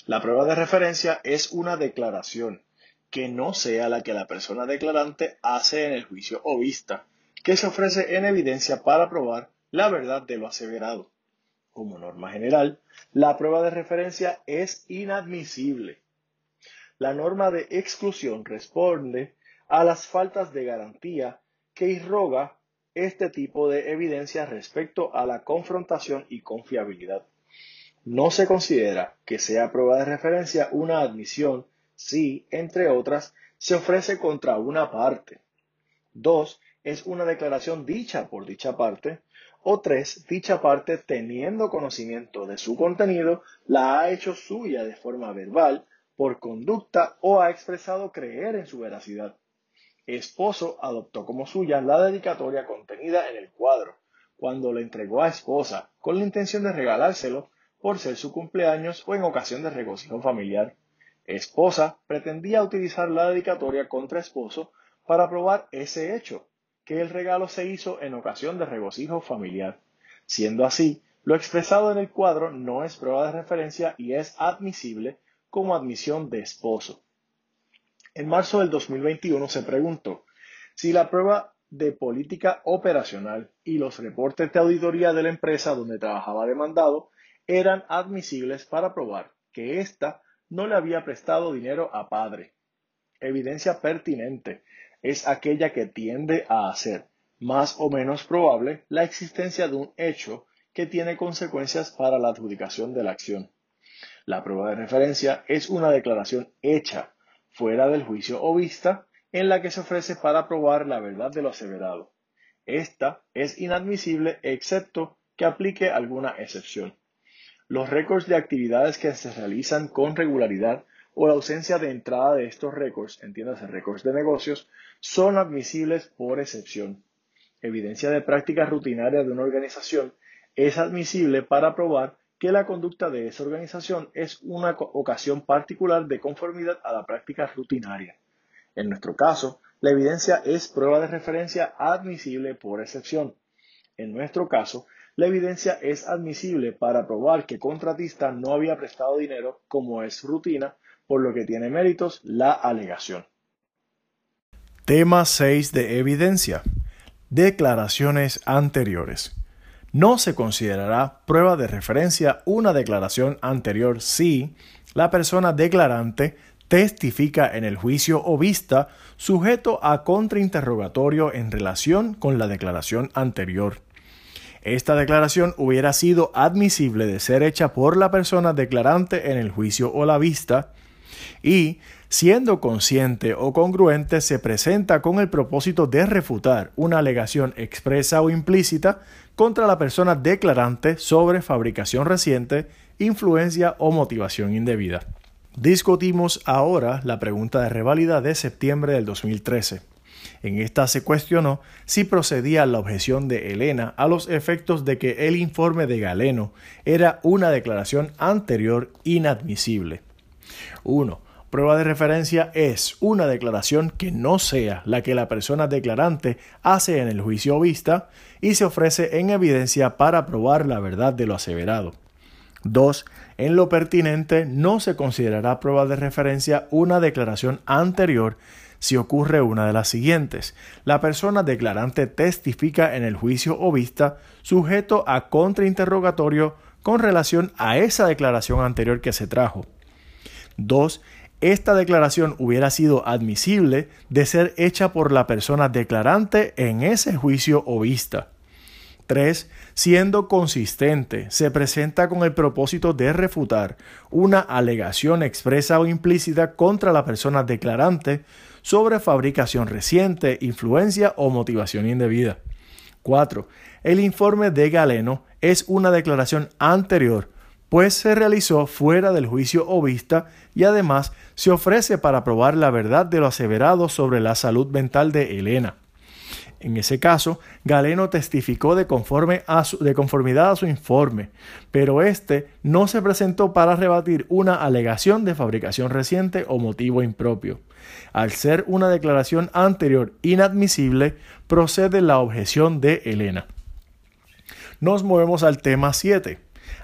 La prueba de referencia es una declaración que no sea la que la persona declarante hace en el juicio o vista, que se ofrece en evidencia para probar la verdad de lo aseverado. Como norma general, la prueba de referencia es inadmisible la norma de exclusión responde a las faltas de garantía que irroga este tipo de evidencia respecto a la confrontación y confiabilidad. No se considera que sea prueba de referencia una admisión si, entre otras, se ofrece contra una parte. Dos, es una declaración dicha por dicha parte. O tres, dicha parte, teniendo conocimiento de su contenido, la ha hecho suya de forma verbal por conducta o ha expresado creer en su veracidad. Esposo adoptó como suya la dedicatoria contenida en el cuadro, cuando le entregó a esposa con la intención de regalárselo por ser su cumpleaños o en ocasión de regocijo familiar. Esposa pretendía utilizar la dedicatoria contra esposo para probar ese hecho, que el regalo se hizo en ocasión de regocijo familiar. Siendo así, lo expresado en el cuadro no es prueba de referencia y es admisible como admisión de esposo. En marzo del 2021 se preguntó si la prueba de política operacional y los reportes de auditoría de la empresa donde trabajaba demandado eran admisibles para probar que ésta no le había prestado dinero a padre. Evidencia pertinente es aquella que tiende a hacer más o menos probable la existencia de un hecho que tiene consecuencias para la adjudicación de la acción. La prueba de referencia es una declaración hecha fuera del juicio o vista en la que se ofrece para probar la verdad de lo aseverado. esta es inadmisible excepto que aplique alguna excepción. Los récords de actividades que se realizan con regularidad o la ausencia de entrada de estos récords, entiéndase récords de negocios, son admisibles por excepción. Evidencia de práctica rutinaria de una organización es admisible para probar que la conducta de esa organización es una ocasión particular de conformidad a la práctica rutinaria. En nuestro caso, la evidencia es prueba de referencia admisible por excepción. En nuestro caso, la evidencia es admisible para probar que contratista no había prestado dinero como es rutina, por lo que tiene méritos la alegación. Tema 6 de evidencia. Declaraciones anteriores. No se considerará prueba de referencia una declaración anterior si la persona declarante testifica en el juicio o vista sujeto a contrainterrogatorio en relación con la declaración anterior. Esta declaración hubiera sido admisible de ser hecha por la persona declarante en el juicio o la vista y, siendo consciente o congruente, se presenta con el propósito de refutar una alegación expresa o implícita contra la persona declarante sobre fabricación reciente, influencia o motivación indebida. Discutimos ahora la pregunta de revalida de septiembre del 2013. En esta se cuestionó si procedía la objeción de Elena a los efectos de que el informe de Galeno era una declaración anterior inadmisible. 1. Prueba de referencia es una declaración que no sea la que la persona declarante hace en el juicio vista y se ofrece en evidencia para probar la verdad de lo aseverado. 2. En lo pertinente no se considerará prueba de referencia una declaración anterior si ocurre una de las siguientes. La persona declarante testifica en el juicio o vista sujeto a contrainterrogatorio con relación a esa declaración anterior que se trajo. 2. Esta declaración hubiera sido admisible de ser hecha por la persona declarante en ese juicio o vista. 3. Siendo consistente, se presenta con el propósito de refutar una alegación expresa o implícita contra la persona declarante sobre fabricación reciente, influencia o motivación indebida. 4. El informe de Galeno es una declaración anterior, pues se realizó fuera del juicio o vista y además se ofrece para probar la verdad de lo aseverado sobre la salud mental de Elena. En ese caso, Galeno testificó de, de conformidad a su informe, pero este no se presentó para rebatir una alegación de fabricación reciente o motivo impropio. Al ser una declaración anterior inadmisible, procede la objeción de Elena. Nos movemos al tema 7.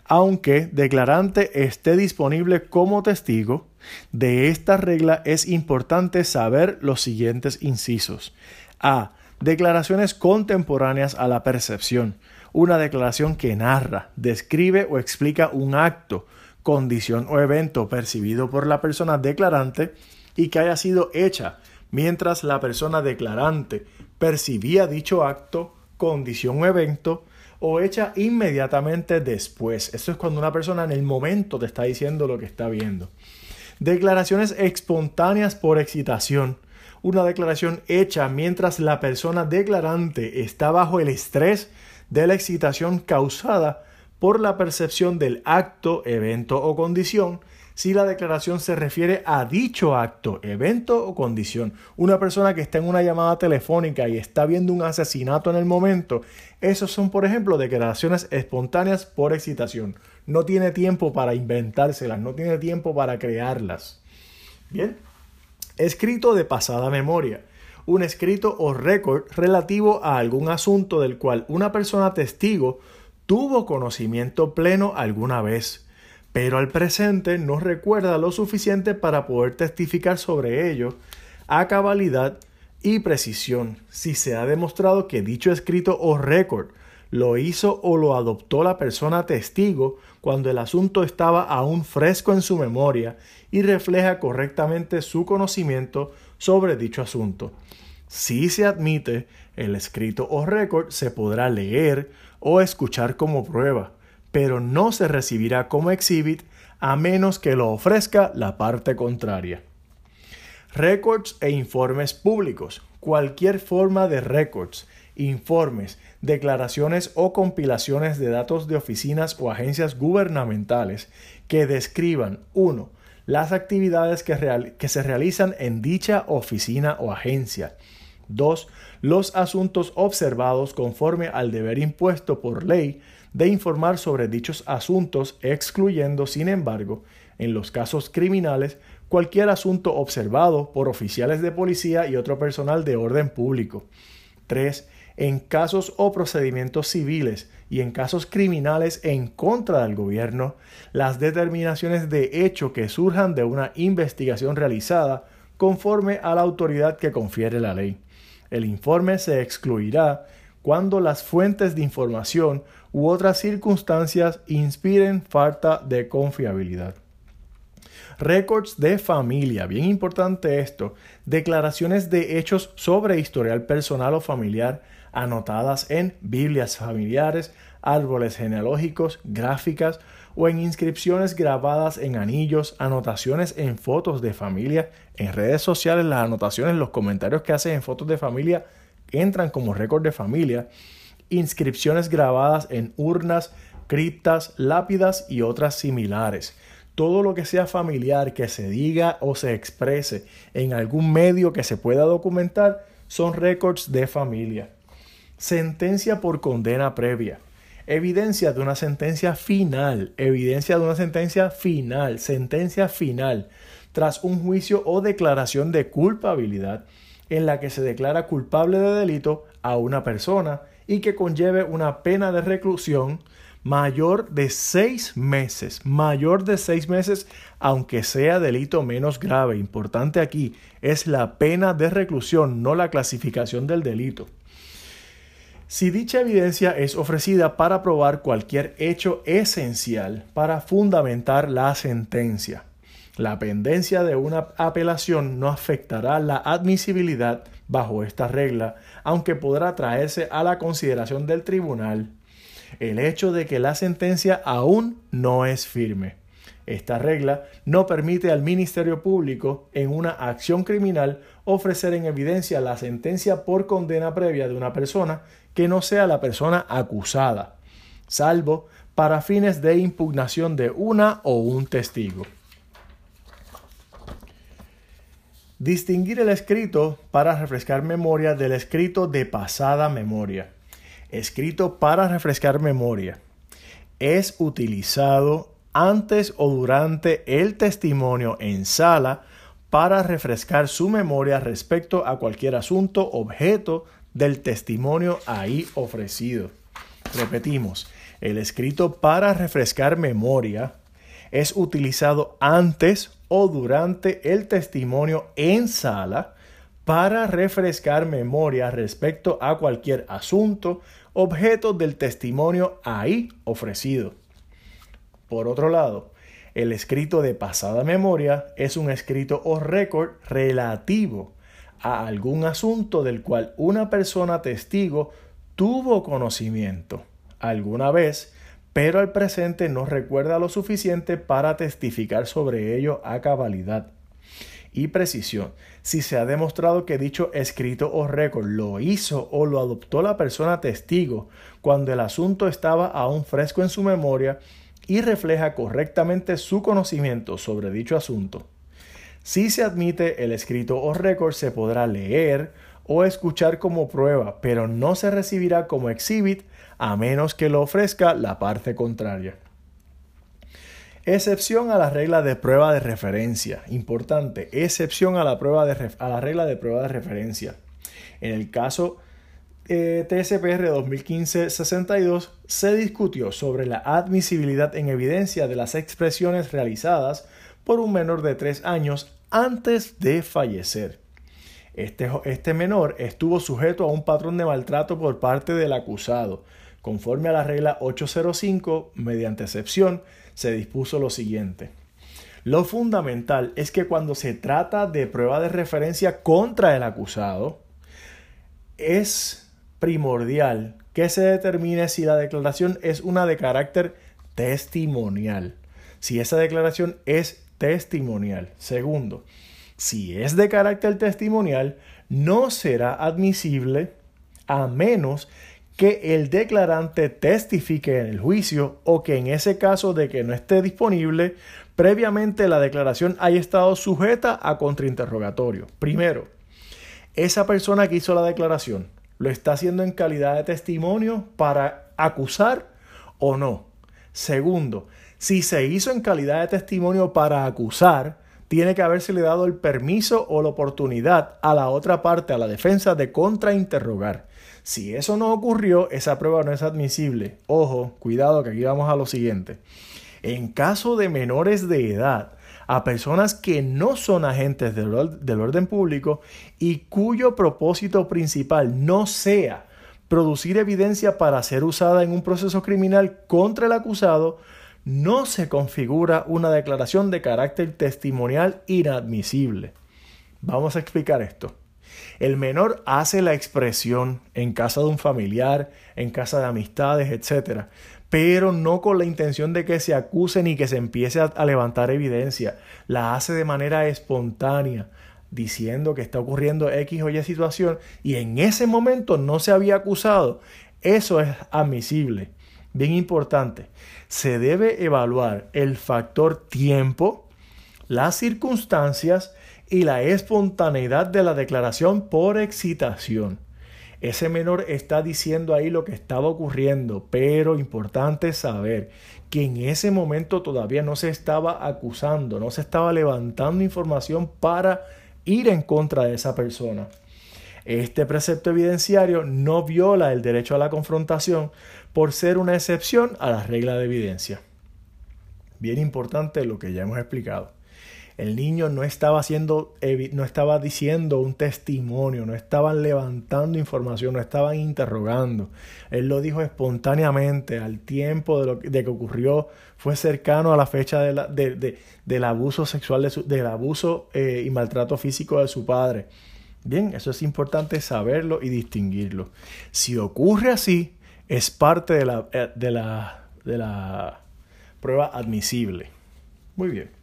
Aunque declarante esté disponible como testigo, de esta regla es importante saber los siguientes incisos. A Declaraciones contemporáneas a la percepción. Una declaración que narra, describe o explica un acto, condición o evento percibido por la persona declarante y que haya sido hecha mientras la persona declarante percibía dicho acto, condición o evento o hecha inmediatamente después. Esto es cuando una persona en el momento te está diciendo lo que está viendo. Declaraciones espontáneas por excitación una declaración hecha mientras la persona declarante está bajo el estrés de la excitación causada por la percepción del acto, evento o condición, si la declaración se refiere a dicho acto, evento o condición. Una persona que está en una llamada telefónica y está viendo un asesinato en el momento, esos son, por ejemplo, declaraciones espontáneas por excitación. No tiene tiempo para inventárselas, no tiene tiempo para crearlas. Bien, Escrito de pasada memoria. Un escrito o récord relativo a algún asunto del cual una persona testigo tuvo conocimiento pleno alguna vez, pero al presente no recuerda lo suficiente para poder testificar sobre ello a cabalidad y precisión si se ha demostrado que dicho escrito o récord lo hizo o lo adoptó la persona testigo cuando el asunto estaba aún fresco en su memoria y refleja correctamente su conocimiento sobre dicho asunto. Si se admite, el escrito o récord se podrá leer o escuchar como prueba, pero no se recibirá como exhibit a menos que lo ofrezca la parte contraria. Records e informes públicos. Cualquier forma de records informes, declaraciones o compilaciones de datos de oficinas o agencias gubernamentales que describan 1. Las actividades que, que, se realizan en dicha oficina o agencia. 2. Los asuntos observados conforme al deber impuesto por ley de informar sobre dichos asuntos, excluyendo, sin embargo, en los casos criminales, cualquier asunto observado por oficiales de policía y otro personal de orden público. 3. En casos o procedimientos civiles y en casos criminales en contra del gobierno, las determinaciones de hecho que surjan de una investigación realizada conforme a la autoridad que confiere la ley. El informe se excluirá cuando las fuentes de información u otras circunstancias inspiren falta de confiabilidad. Récords de familia, bien importante esto, declaraciones de hechos sobre historial personal o familiar anotadas en Biblias familiares, árboles genealógicos, gráficas o en inscripciones grabadas en anillos, anotaciones en fotos de familia, en redes sociales las anotaciones, los comentarios que hacen en fotos de familia entran como récord de familia, inscripciones grabadas en urnas, criptas, lápidas y otras similares todo lo que sea familiar que se diga o se exprese en algún medio que se pueda documentar son récords de familia. Sentencia por condena previa. Evidencia de una sentencia final. Evidencia de una sentencia final. Sentencia final. Tras un juicio o declaración de culpabilidad en la que se declara culpable de delito a una persona y que conlleve una pena de reclusión mayor de seis meses, mayor de seis meses, aunque sea delito menos grave. Importante aquí es la pena de reclusión, no la clasificación del delito. Si dicha evidencia es ofrecida para probar cualquier hecho esencial para fundamentar la sentencia, la pendencia de una apelación no afectará la admisibilidad bajo esta regla, aunque podrá traerse a la consideración del tribunal el hecho de que la sentencia aún no es firme. Esta regla no permite al Ministerio Público en una acción criminal ofrecer en evidencia la sentencia por condena previa de una persona que no sea la persona acusada, salvo para fines de impugnación de una o un testigo. Distinguir el escrito para refrescar memoria del escrito de pasada memoria escrito para refrescar memoria, es utilizado antes o durante el testimonio en sala para refrescar su memoria respecto a cualquier asunto, objeto del testimonio ahí ofrecido. Repetimos, el escrito para refrescar memoria es utilizado antes o durante el testimonio en sala para refrescar memoria respecto a cualquier asunto, objeto del testimonio ahí ofrecido. Por otro lado, el escrito de pasada memoria es un escrito o récord relativo a algún asunto del cual una persona testigo tuvo conocimiento alguna vez, pero al presente no recuerda lo suficiente para testificar sobre ello a cabalidad y precisión. Si se ha demostrado que dicho escrito o récord lo hizo o lo adoptó la persona testigo cuando el asunto estaba aún fresco en su memoria y refleja correctamente su conocimiento sobre dicho asunto. Si se admite el escrito o récord se podrá leer o escuchar como prueba, pero no se recibirá como exhibit a menos que lo ofrezca la parte contraria. Excepción a la regla de prueba de referencia. Importante, excepción a la, prueba de a la regla de prueba de referencia. En el caso eh, TSPR 2015-62 se discutió sobre la admisibilidad en evidencia de las expresiones realizadas por un menor de 3 años antes de fallecer. Este, este menor estuvo sujeto a un patrón de maltrato por parte del acusado, conforme a la regla 805, mediante excepción, se dispuso lo siguiente. Lo fundamental es que cuando se trata de prueba de referencia contra el acusado, es primordial que se determine si la declaración es una de carácter testimonial. Si esa declaración es testimonial. Segundo, si es de carácter testimonial, no será admisible a menos que el declarante testifique en el juicio o que en ese caso de que no esté disponible, previamente la declaración haya estado sujeta a contrainterrogatorio. Primero, esa persona que hizo la declaración lo está haciendo en calidad de testimonio para acusar o no. Segundo, si se hizo en calidad de testimonio para acusar, tiene que habérsele dado el permiso o la oportunidad a la otra parte, a la defensa, de contrainterrogar. Si eso no ocurrió, esa prueba no es admisible. Ojo, cuidado que aquí vamos a lo siguiente. En caso de menores de edad, a personas que no son agentes del, del orden público y cuyo propósito principal no sea producir evidencia para ser usada en un proceso criminal contra el acusado, no se configura una declaración de carácter testimonial inadmisible. Vamos a explicar esto. El menor hace la expresión en casa de un familiar, en casa de amistades, etc. Pero no con la intención de que se acuse ni que se empiece a, levantar evidencia. La hace de manera espontánea, diciendo que está ocurriendo X o Y situación y en ese momento no se había acusado. Eso es admisible. Bien importante se debe evaluar el factor tiempo, las circunstancias y la espontaneidad de la declaración por excitación. Ese menor está diciendo ahí lo que estaba ocurriendo, pero importante saber que en ese momento todavía no se estaba acusando, no se estaba levantando información para ir en contra de esa persona. Este precepto evidenciario no viola el derecho a la confrontación por ser una excepción a la regla de evidencia. Bien importante lo que ya hemos explicado. El niño no estaba haciendo, no estaba diciendo un testimonio, no estaban levantando información, no estaban interrogando. Él lo dijo espontáneamente, al tiempo de, lo, de que ocurrió, fue cercano a la fecha del abuso sexual, del abuso eh, y maltrato físico de su padre. Bien, eso es importante saberlo y distinguirlo. Si ocurre así, es parte de la, eh, de la, de la prueba admisible. Muy bien.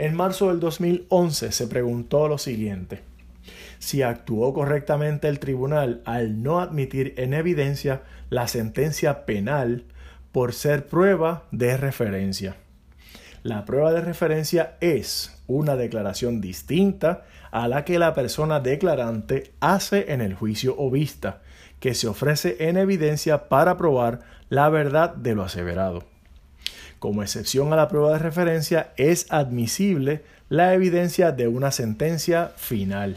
En marzo del 2011 se preguntó lo siguiente. Si actuó correctamente el tribunal al no admitir en evidencia la sentencia penal por ser prueba de referencia. La prueba de referencia es una declaración distinta a la que la persona declarante hace en el juicio o vista, que se ofrece en evidencia para probar la verdad de lo aseverado. Como excepción a la prueba de referencia es admisible la evidencia de una sentencia final.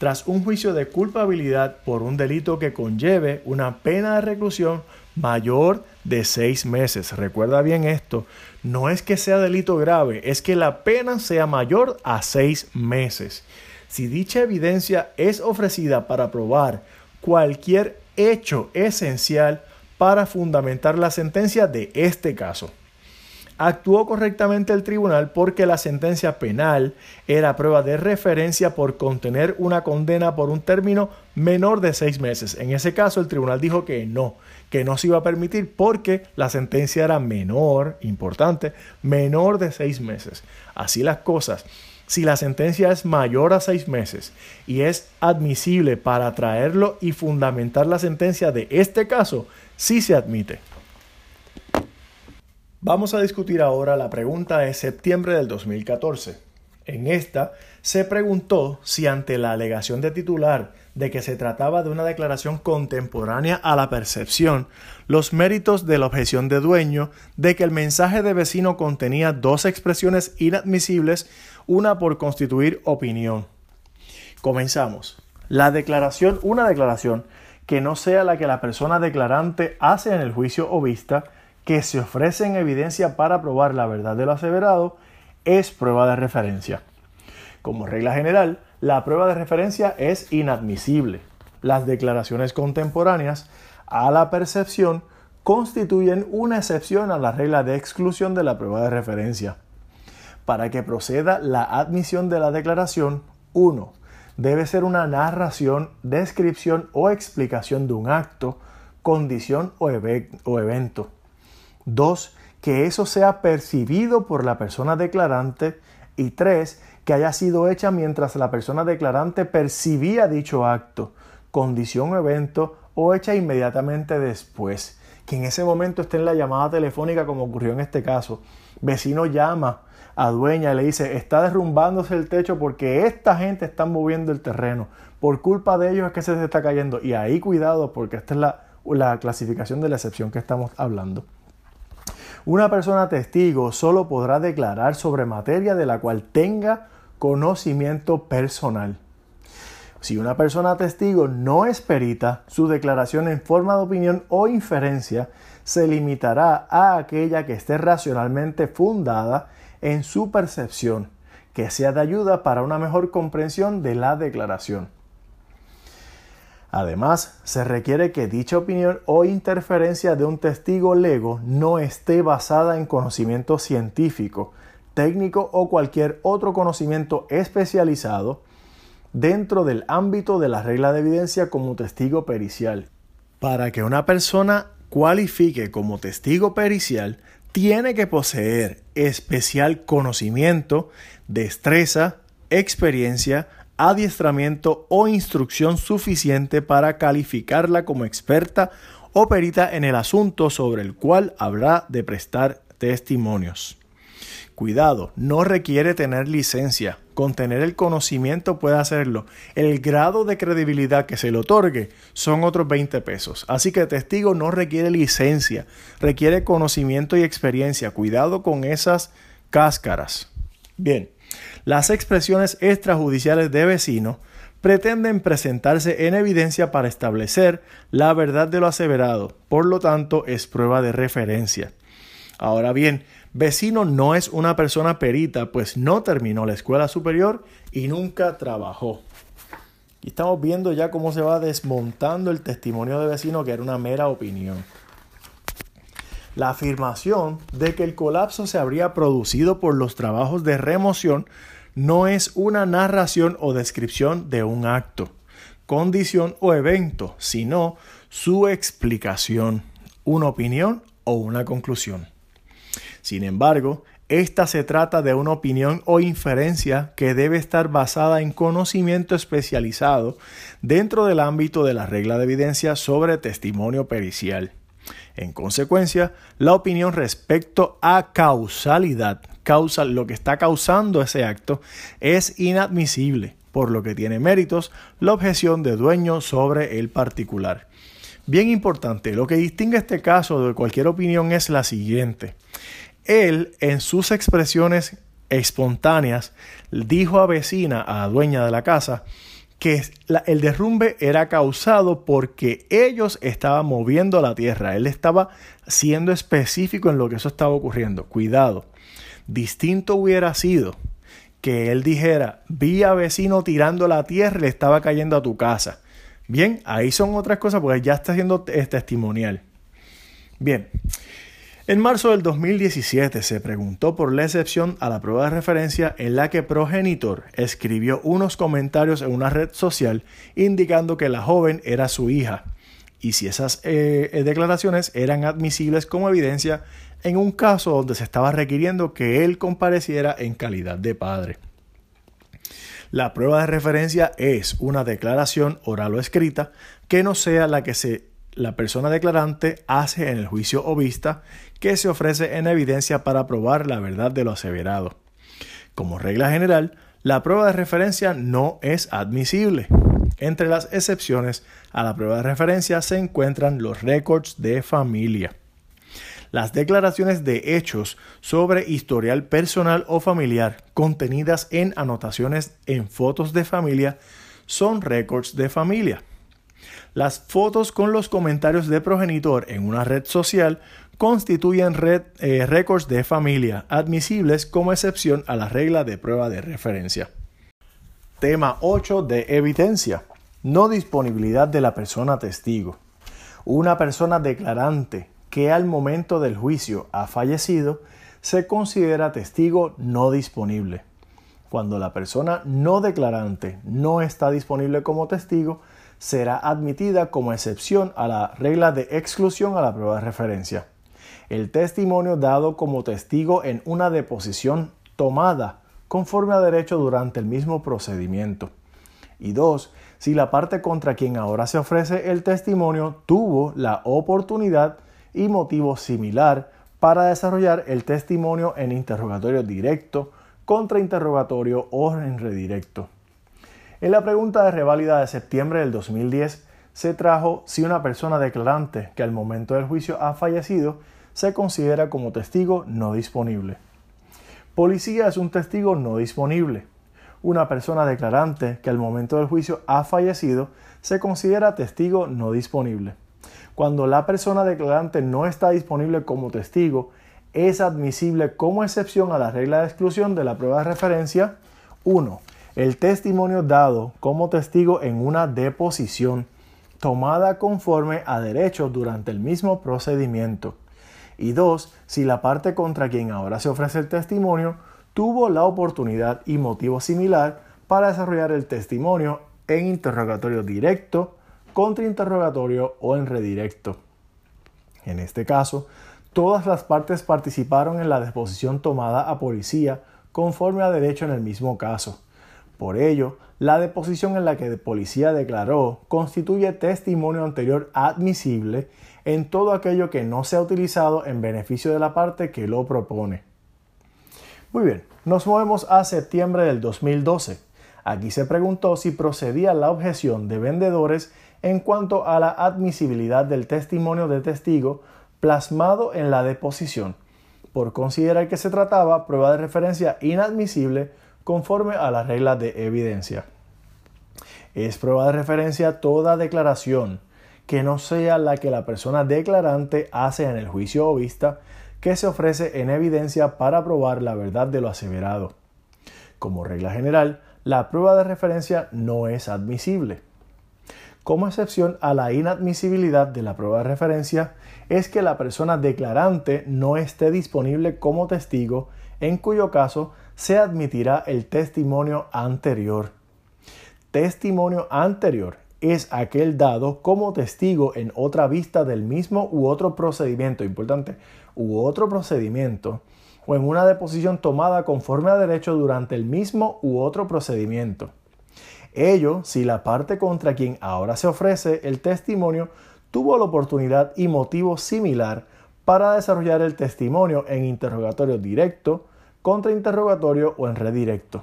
Tras un juicio de culpabilidad por un delito que conlleve una pena de reclusión mayor de seis meses. Recuerda bien esto, no es que sea delito grave, es que la pena sea mayor a seis meses. Si dicha evidencia es ofrecida para probar cualquier hecho esencial para fundamentar la sentencia de este caso actuó correctamente el tribunal porque la sentencia penal era prueba de referencia por contener una condena por un término menor de seis meses. En ese caso el tribunal dijo que no, que no se iba a permitir porque la sentencia era menor, importante, menor de seis meses. Así las cosas. Si la sentencia es mayor a seis meses y es admisible para traerlo y fundamentar la sentencia de este caso, sí se admite. Vamos a discutir ahora la pregunta de septiembre del 2014. En esta se preguntó si ante la alegación de titular de que se trataba de una declaración contemporánea a la percepción, los méritos de la objeción de dueño de que el mensaje de vecino contenía dos expresiones inadmisibles, una por constituir opinión. Comenzamos. La declaración, una declaración que no sea la que la persona declarante hace en el juicio o vista, que se ofrece en evidencia para probar la verdad de lo aseverado es prueba de referencia. Como regla general, la prueba de referencia es inadmisible. Las declaraciones contemporáneas a la percepción constituyen una excepción a la regla de exclusión de la prueba de referencia. Para que proceda la admisión de la declaración, 1. Debe ser una narración, descripción o explicación de un acto, condición o, evento. Dos, que eso sea percibido por la persona declarante. Y tres, que haya sido hecha mientras la persona declarante percibía dicho acto. condición o evento o hecha inmediatamente después. Que en ese momento esté en la llamada telefónica como ocurrió en este caso. Vecino llama a dueña y le dice, está derrumbándose el techo porque esta gente está moviendo el terreno. Por culpa de ellos es que se está cayendo. Y ahí cuidado porque esta es la, la clasificación de la excepción que estamos hablando. Una persona testigo solo podrá declarar sobre materia de la cual tenga conocimiento personal. Si una persona testigo no es perita, su declaración en forma de opinión o inferencia se limitará a aquella que esté racionalmente fundada en su percepción, que sea de ayuda para una mejor comprensión de la declaración. Además, se requiere que dicha opinión o interferencia de un testigo lego no esté basada en conocimiento científico, técnico o cualquier otro conocimiento especializado dentro del ámbito de la regla de evidencia como testigo pericial. Para que una persona cualifique como testigo pericial, tiene que poseer especial conocimiento, destreza, experiencia, adiestramiento o instrucción suficiente para calificarla como experta o perita en el asunto sobre el cual habrá de prestar testimonios. Cuidado, no requiere tener licencia. Con tener el conocimiento puede hacerlo. El grado de credibilidad que se le otorgue son otros 20 pesos. Así que testigo no requiere licencia, requiere conocimiento y experiencia. Cuidado con esas cáscaras. Bien, las expresiones extrajudiciales de vecino pretenden presentarse en evidencia para establecer la verdad de lo aseverado, por lo tanto es prueba de referencia. Ahora bien, Vecino no es una persona perita, pues no terminó la escuela superior y nunca trabajó. Y estamos viendo ya cómo se va desmontando el testimonio de vecino, que era una mera opinión. La afirmación de que el colapso se habría producido por los trabajos de remoción no es una narración o descripción de un acto, condición o evento, sino su explicación, una opinión o una conclusión. Sin embargo, esta se trata de una opinión o inferencia que debe estar basada en conocimiento especializado dentro del ámbito de la regla de evidencia sobre testimonio pericial. En consecuencia, la opinión respecto a causalidad, causa, lo que está causando ese acto, es inadmisible, por lo que tiene méritos la objeción de dueño sobre el particular. Bien importante, lo que distingue este caso de cualquier opinión es la siguiente. Él, en sus expresiones espontáneas, dijo a vecina, a dueña de la casa, que el derrumbe era causado porque ellos estaban moviendo la tierra. Él estaba siendo específico en lo que eso estaba ocurriendo. Cuidado. Distinto hubiera sido que él dijera, vi a vecino tirando la tierra y le estaba cayendo a tu casa. Bien, ahí son otras cosas porque ya está siendo testimonial. Bien, en marzo del 2017 se preguntó por la excepción a la prueba de referencia en la que progenitor escribió unos comentarios en una red social indicando que la joven era su hija y si esas eh, declaraciones eran admisibles como evidencia en un caso donde se estaba requiriendo que él compareciera en calidad de padre. La prueba de referencia es una declaración oral o escrita que no sea la que se la persona declarante hace en el juicio o vista que se ofrece en evidencia para probar la verdad de lo aseverado. Como regla general, la prueba de referencia no es admisible. Entre las excepciones a la prueba de referencia se encuentran los récords de familia. Las declaraciones de hechos sobre historial personal o familiar contenidas en anotaciones en fotos de familia son récords de familia. Las fotos con los comentarios de progenitor en una red social constituyen eh, récords de familia admisibles como excepción a la regla de prueba de referencia. Tema 8 de evidencia. No disponibilidad de la persona testigo. Una persona declarante que al momento del juicio ha fallecido se considera testigo no disponible. Cuando la persona no declarante no está disponible como testigo, será admitida como excepción a la regla de exclusión a la prueba de referencia. El testimonio dado como testigo en una deposición tomada conforme a derecho durante el mismo procedimiento. Y dos, si la parte contra quien ahora se ofrece el testimonio tuvo la oportunidad y motivo similar para desarrollar el testimonio en interrogatorio directo, contrainterrogatorio o en redirecto. En la pregunta de reválida de septiembre del 2010 se trajo si una persona declarante que al momento del juicio ha fallecido se considera como testigo no disponible. Policía es un testigo no disponible. Una persona declarante que al momento del juicio ha fallecido se considera testigo no disponible. Cuando la persona declarante no está disponible como testigo, es admisible como excepción a la regla de exclusión de la prueba de referencia 1. El testimonio dado como testigo en una deposición tomada conforme a derecho durante el mismo procedimiento. Y 2. Si la parte contra quien ahora se ofrece el testimonio tuvo la oportunidad y motivo similar para desarrollar el testimonio en interrogatorio directo, contrainterrogatorio o en redirecto. En este caso, todas las partes participaron en la disposición tomada a policía conforme a derecho en el mismo caso. Por ello, la deposición en la que policía declaró constituye testimonio anterior admisible en todo aquello que no sea utilizado en beneficio de la parte que lo propone. Muy bien, nos movemos a septiembre del 2012. Aquí se preguntó si procedía la objeción de vendedores en cuanto a la admisibilidad del testimonio de testigo plasmado en la deposición, por considerar que se trataba prueba de referencia inadmisible conforme a las reglas de evidencia. Es prueba de referencia toda declaración que no sea la que la persona declarante hace en el juicio o vista que se ofrece en evidencia para probar la verdad de lo aseverado. Como regla general, la prueba de referencia no es admisible. Como excepción a la inadmisibilidad de la prueba de referencia es que la persona declarante no esté disponible como testigo, en cuyo caso se admitirá el testimonio anterior. Testimonio anterior es aquel dado como testigo en otra vista del mismo u otro procedimiento, importante, u otro procedimiento, o en una deposición tomada conforme a derecho durante el mismo u otro procedimiento. Ello si la parte contra quien ahora se ofrece el testimonio tuvo la oportunidad y motivo similar para desarrollar el testimonio en interrogatorio directo, contrainterrogatorio o en redirecto.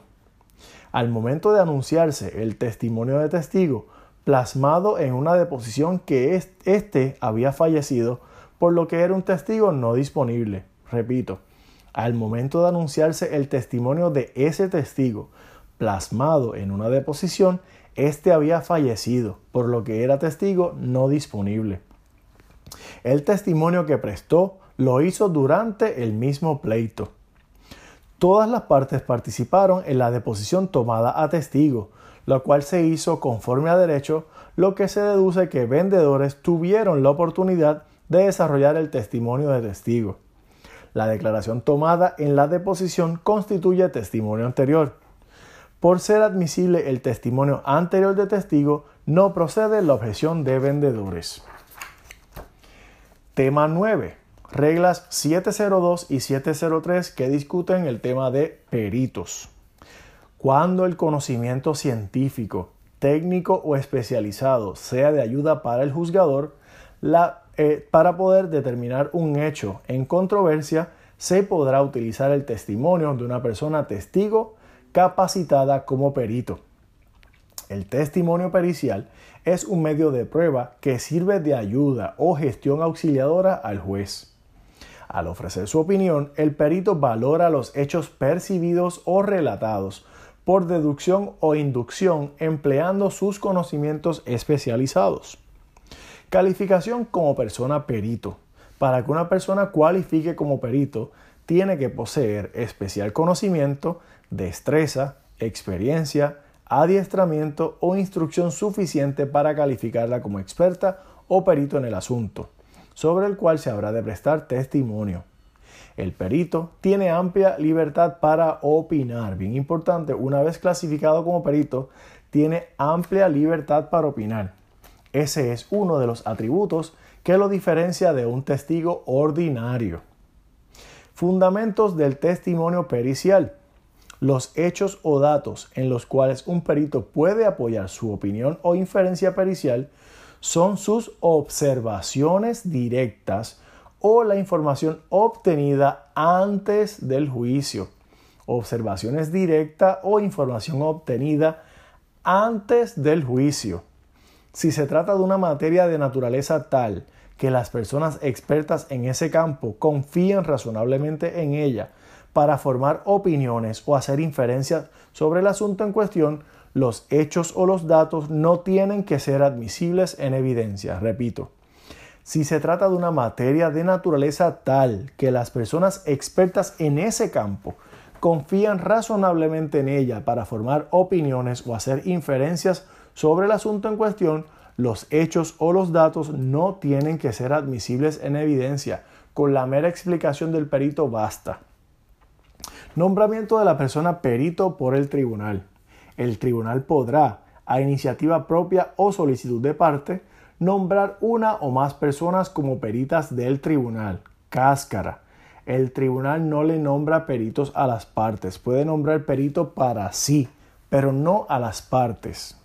Al momento de anunciarse el testimonio de testigo plasmado en una deposición que éste había fallecido, por lo que era un testigo no disponible. Repito, al momento de anunciarse el testimonio de ese testigo plasmado en una deposición, éste había fallecido, por lo que era testigo no disponible. El testimonio que prestó lo hizo durante el mismo pleito. Todas las partes participaron en la deposición tomada a testigo, lo cual se hizo conforme a derecho, lo que se deduce que vendedores tuvieron la oportunidad de desarrollar el testimonio de testigo. La declaración tomada en la deposición constituye testimonio anterior. Por ser admisible el testimonio anterior de testigo, no procede la objeción de vendedores. Tema 9. Reglas 702 y 703 que discuten el tema de peritos. Cuando el conocimiento científico, técnico o especializado sea de ayuda para el juzgador, eh, para poder determinar un hecho en controversia, se podrá utilizar el testimonio de una persona testigo capacitada como perito. El testimonio pericial es un medio de prueba que sirve de ayuda o gestión auxiliadora al juez. Al ofrecer su opinión, el perito valora los hechos percibidos o relatados por deducción o inducción empleando sus conocimientos especializados. Calificación como persona perito. Para que una persona cualifique como perito, tiene que poseer especial conocimiento destreza, experiencia, adiestramiento o instrucción suficiente para calificarla como experta o perito en el asunto, sobre el cual se habrá de prestar testimonio. El perito tiene amplia libertad para opinar. Bien importante, una vez clasificado como perito, tiene amplia libertad para opinar. Ese es uno de los atributos que lo diferencia de un testigo ordinario. Fundamentos del testimonio pericial. Los hechos o datos en los cuales un perito puede apoyar su opinión o inferencia pericial son sus observaciones directas o la información obtenida antes del juicio. Observaciones directas o información obtenida antes del juicio. Si se trata de una materia de naturaleza tal que las personas expertas en ese campo confían razonablemente en ella para formar opiniones o hacer inferencias sobre el asunto en cuestión, los hechos o los datos no tienen que ser admisibles en evidencia. Repito, si se trata de una materia de naturaleza tal que las personas expertas en ese campo confían razonablemente en ella para formar opiniones o hacer inferencias sobre el asunto en cuestión, los hechos o los datos no tienen que ser admisibles en evidencia. Con la mera explicación del perito basta. Nombramiento de la persona perito por el tribunal. El tribunal podrá, a iniciativa propia o solicitud de parte, nombrar una o más personas como peritas del tribunal. Cáscara. El tribunal no le nombra peritos a las partes. Puede nombrar perito para sí, pero no a las partes.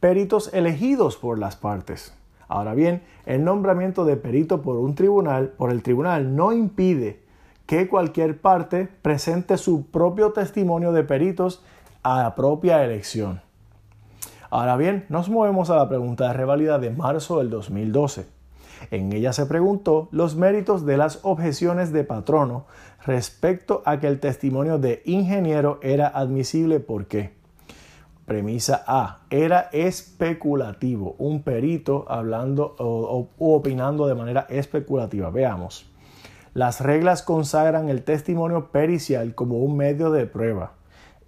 Peritos elegidos por las partes. Ahora bien, el nombramiento de perito por un tribunal, por el tribunal, no impide que cualquier parte presente su propio testimonio de peritos a la propia elección. Ahora bien, nos movemos a la pregunta de revalida de marzo del 2012. En ella se preguntó los méritos de las objeciones de patrono respecto a que el testimonio de ingeniero era admisible por qué. Premisa A. Era especulativo, un perito hablando o, opinando de manera especulativa. Veamos. Las reglas consagran el testimonio pericial como un medio de prueba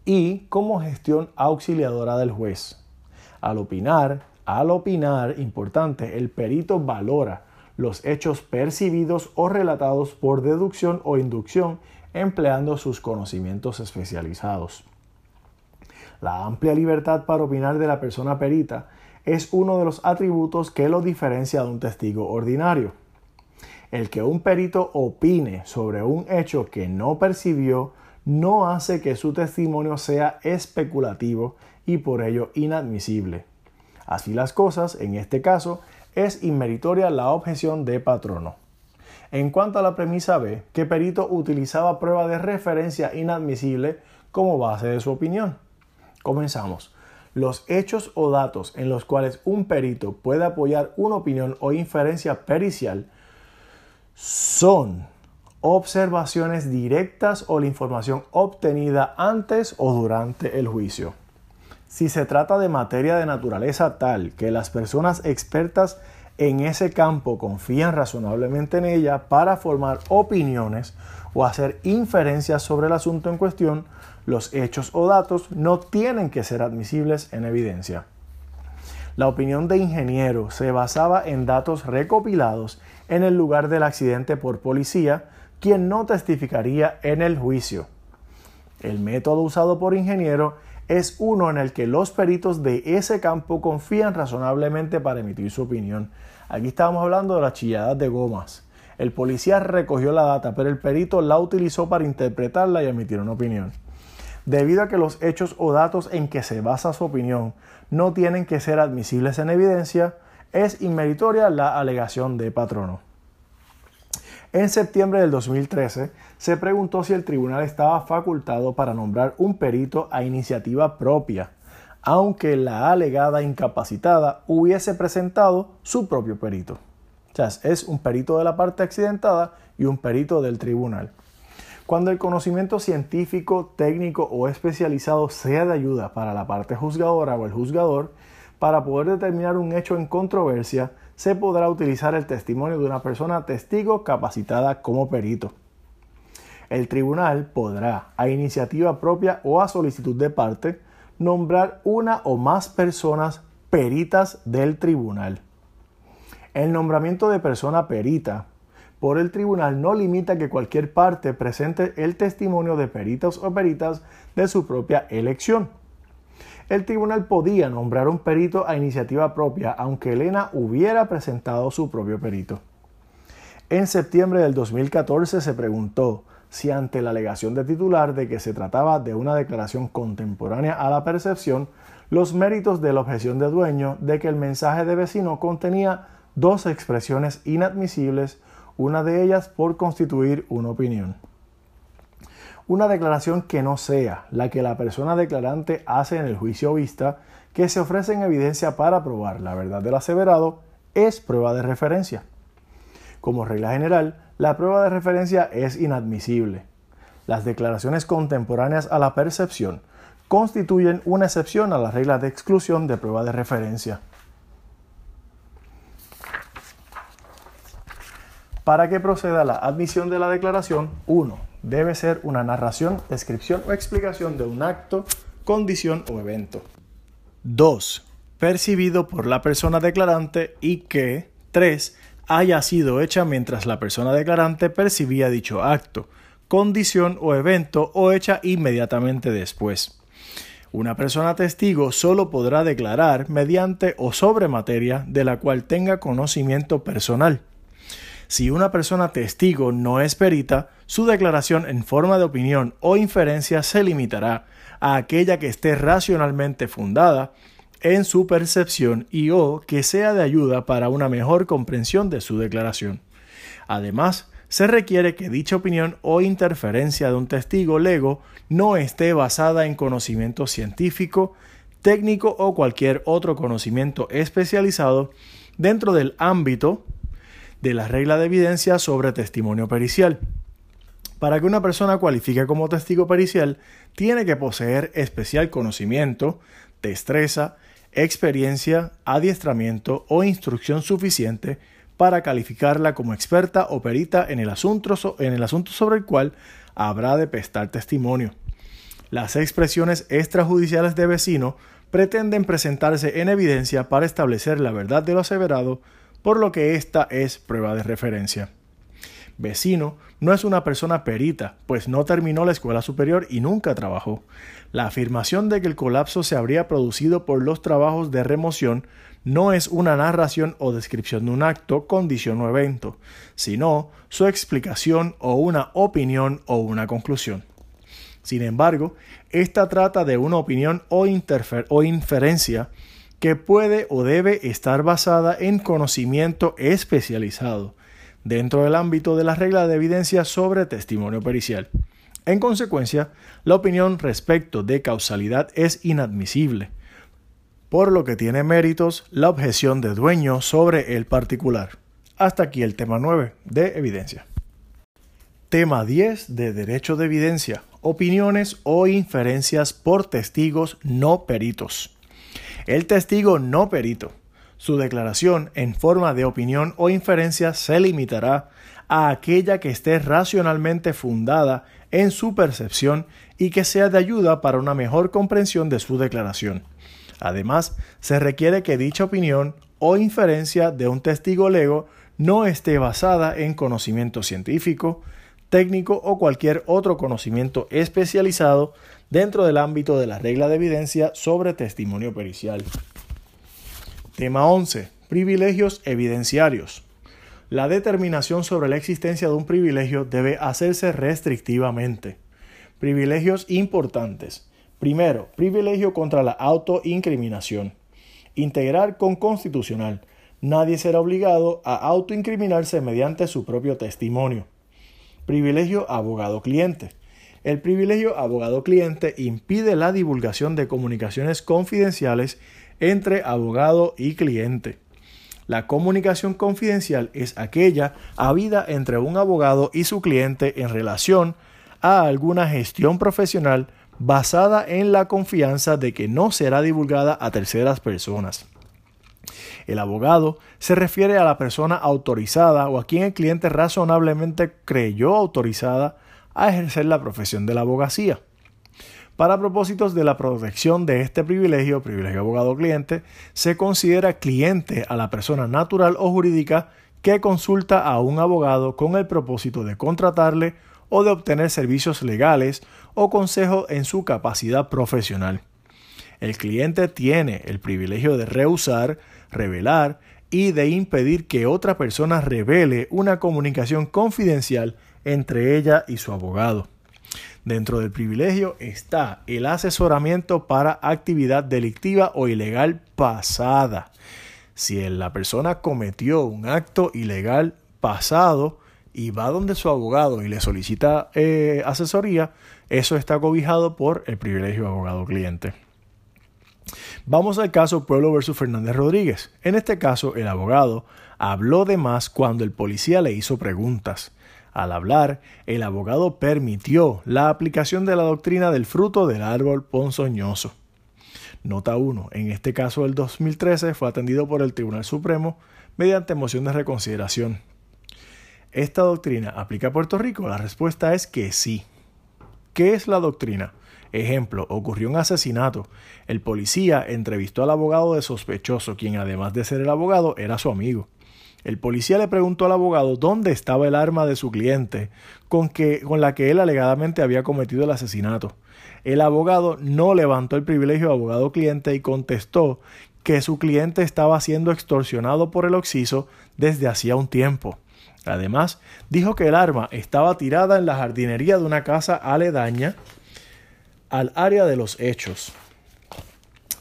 y como gestión auxiliadora del juez. Al opinar, al opinar, importante, el perito valora los hechos percibidos o relatados por deducción o inducción empleando sus conocimientos especializados. La amplia libertad para opinar de la persona perita es uno de los atributos que lo diferencia de un testigo ordinario. El que un perito opine sobre un hecho que no percibió no hace que su testimonio sea especulativo y por ello inadmisible. Así las cosas, en este caso, es inmeritoria la objeción de patrono. En cuanto a la premisa B, que perito utilizaba prueba de referencia inadmisible como base de su opinión. Comenzamos. Los hechos o datos en los cuales un perito puede apoyar una opinión o inferencia pericial son observaciones directas o la información obtenida antes o durante el juicio. Si se trata de materia de naturaleza tal que las personas expertas en ese campo confían razonablemente en ella para formar opiniones o hacer inferencias sobre el asunto en cuestión, los hechos o datos no tienen que ser admisibles en evidencia. La opinión de ingeniero se basaba en datos recopilados en el lugar del accidente por policía, quien no testificaría en el juicio. El método usado por ingeniero es uno en el que los peritos de ese campo confían razonablemente para emitir su opinión. Aquí estábamos hablando de las chilladas de gomas. El policía recogió la data, pero el perito la utilizó para interpretarla y emitir una opinión. Debido a que los hechos o datos en que se basa su opinión no tienen que ser admisibles en evidencia, es inmeritoria la alegación de patrono. En septiembre del 2013 se preguntó si el tribunal estaba facultado para nombrar un perito a iniciativa propia, aunque la alegada incapacitada hubiese presentado su propio perito. O sea, es un perito de la parte accidentada y un perito del tribunal. Cuando el conocimiento científico, técnico o especializado sea de ayuda para la parte juzgadora o el juzgador, para poder determinar un hecho en controversia, se podrá utilizar el testimonio de una persona testigo capacitada como perito. El tribunal podrá, a iniciativa propia o a solicitud de parte, nombrar una o más personas peritas del tribunal. El nombramiento de persona perita por el tribunal no limita que cualquier parte presente el testimonio de peritos o peritas de su propia elección el tribunal podía nombrar un perito a iniciativa propia, aunque Elena hubiera presentado su propio perito. En septiembre del 2014 se preguntó si ante la alegación de titular de que se trataba de una declaración contemporánea a la percepción, los méritos de la objeción de dueño de que el mensaje de vecino contenía dos expresiones inadmisibles, una de ellas por constituir una opinión. Una declaración que no sea la que la persona declarante hace en el juicio vista, que se ofrece en evidencia para probar la verdad del aseverado, es prueba de referencia. Como regla general, la prueba de referencia es inadmisible. Las declaraciones contemporáneas a la percepción constituyen una excepción a la regla de exclusión de prueba de referencia. Para que proceda la admisión de la declaración, 1. Debe ser una narración, descripción o explicación de un acto, condición o evento. 2. Percibido por la persona declarante y que 3 haya sido hecha mientras la persona declarante percibía dicho acto, condición o evento o hecha inmediatamente después. Una persona testigo solo podrá declarar mediante o sobre materia de la cual tenga conocimiento personal. Si una persona testigo no es perita, su declaración en forma de opinión o inferencia se limitará a aquella que esté racionalmente fundada en su percepción y o que sea de ayuda para una mejor comprensión de su declaración. Además, se requiere que dicha opinión o interferencia de un testigo lego no esté basada en conocimiento científico, técnico o cualquier otro conocimiento especializado dentro del ámbito de la regla de evidencia sobre testimonio pericial. Para que una persona cualifique como testigo pericial, tiene que poseer especial conocimiento, destreza, experiencia, adiestramiento o instrucción suficiente para calificarla como experta o perita en el asunto, en el asunto sobre el cual habrá de prestar testimonio. Las expresiones extrajudiciales de vecino pretenden presentarse en evidencia para establecer la verdad de lo aseverado, por lo que esta es prueba de referencia. Vecino no es una persona perita, pues no terminó la escuela superior y nunca trabajó. La afirmación de que el colapso se habría producido por los trabajos de remoción no es una narración o descripción de un acto, condición o evento, sino su explicación o una opinión o una conclusión. Sin embargo, esta trata de una opinión o, inferencia que puede o debe estar basada en conocimiento especializado, dentro del ámbito de la regla de evidencia sobre testimonio pericial. En consecuencia, la opinión respecto de causalidad es inadmisible, por lo que tiene méritos la objeción de dueño sobre el particular. Hasta aquí el tema 9 de evidencia. Tema 10 de derecho de evidencia. Opiniones o inferencias por testigos no peritos. El testigo no perito su declaración en forma de opinión o inferencia se limitará a aquella que esté racionalmente fundada en su percepción y que sea de ayuda para una mejor comprensión de su declaración. Además, se requiere que dicha opinión o inferencia de un testigo lego no esté basada en conocimiento científico, técnico o cualquier otro conocimiento especializado dentro del ámbito de la regla de evidencia sobre testimonio pericial. Tema 11. Privilegios evidenciarios. La determinación sobre la existencia de un privilegio debe hacerse restrictivamente. Privilegios importantes. Primero, privilegio contra la autoincriminación. Integrar con constitucional. Nadie será obligado a autoincriminarse mediante su propio testimonio. Privilegio abogado-cliente. El privilegio abogado-cliente impide la divulgación de comunicaciones confidenciales entre abogado y cliente. La comunicación confidencial es aquella habida entre un abogado y su cliente en relación a alguna gestión profesional basada en la confianza de que no será divulgada a terceras personas. El abogado se refiere a la persona autorizada o a quien el cliente razonablemente creyó autorizada a ejercer la profesión de la abogacía. Para propósitos de la protección de este privilegio, privilegio abogado-cliente, se considera cliente a la persona natural o jurídica que consulta a un abogado con el propósito de contratarle o de obtener servicios legales o consejo en su capacidad profesional. El cliente tiene el privilegio de rehusar, revelar y de impedir que otra persona revele una comunicación confidencial entre ella y su abogado. Dentro del privilegio está el asesoramiento para actividad delictiva o ilegal pasada. Si la persona cometió un acto ilegal pasado y va donde su abogado y le solicita eh, asesoría, eso está cobijado por el privilegio abogado-cliente. Vamos al caso Pueblo versus Fernández Rodríguez. En este caso, el abogado habló de más cuando el policía le hizo preguntas. Al hablar, el abogado permitió la aplicación de la doctrina del fruto del árbol ponzoñoso. Nota 1. En este caso del 2013 fue atendido por el Tribunal Supremo mediante moción de reconsideración. ¿Esta doctrina aplica a Puerto Rico? La respuesta es que sí. ¿Qué es la doctrina? Ejemplo, ocurrió un asesinato. El policía entrevistó al abogado de sospechoso, quien además de ser el abogado era su amigo. El policía le preguntó al abogado dónde estaba el arma de su cliente con, que, con la que él alegadamente había cometido el asesinato. El abogado no levantó el privilegio de abogado-cliente y contestó que su cliente estaba siendo extorsionado por el occiso desde hacía un tiempo. Además, dijo que el arma estaba tirada en la jardinería de una casa aledaña al área de los hechos.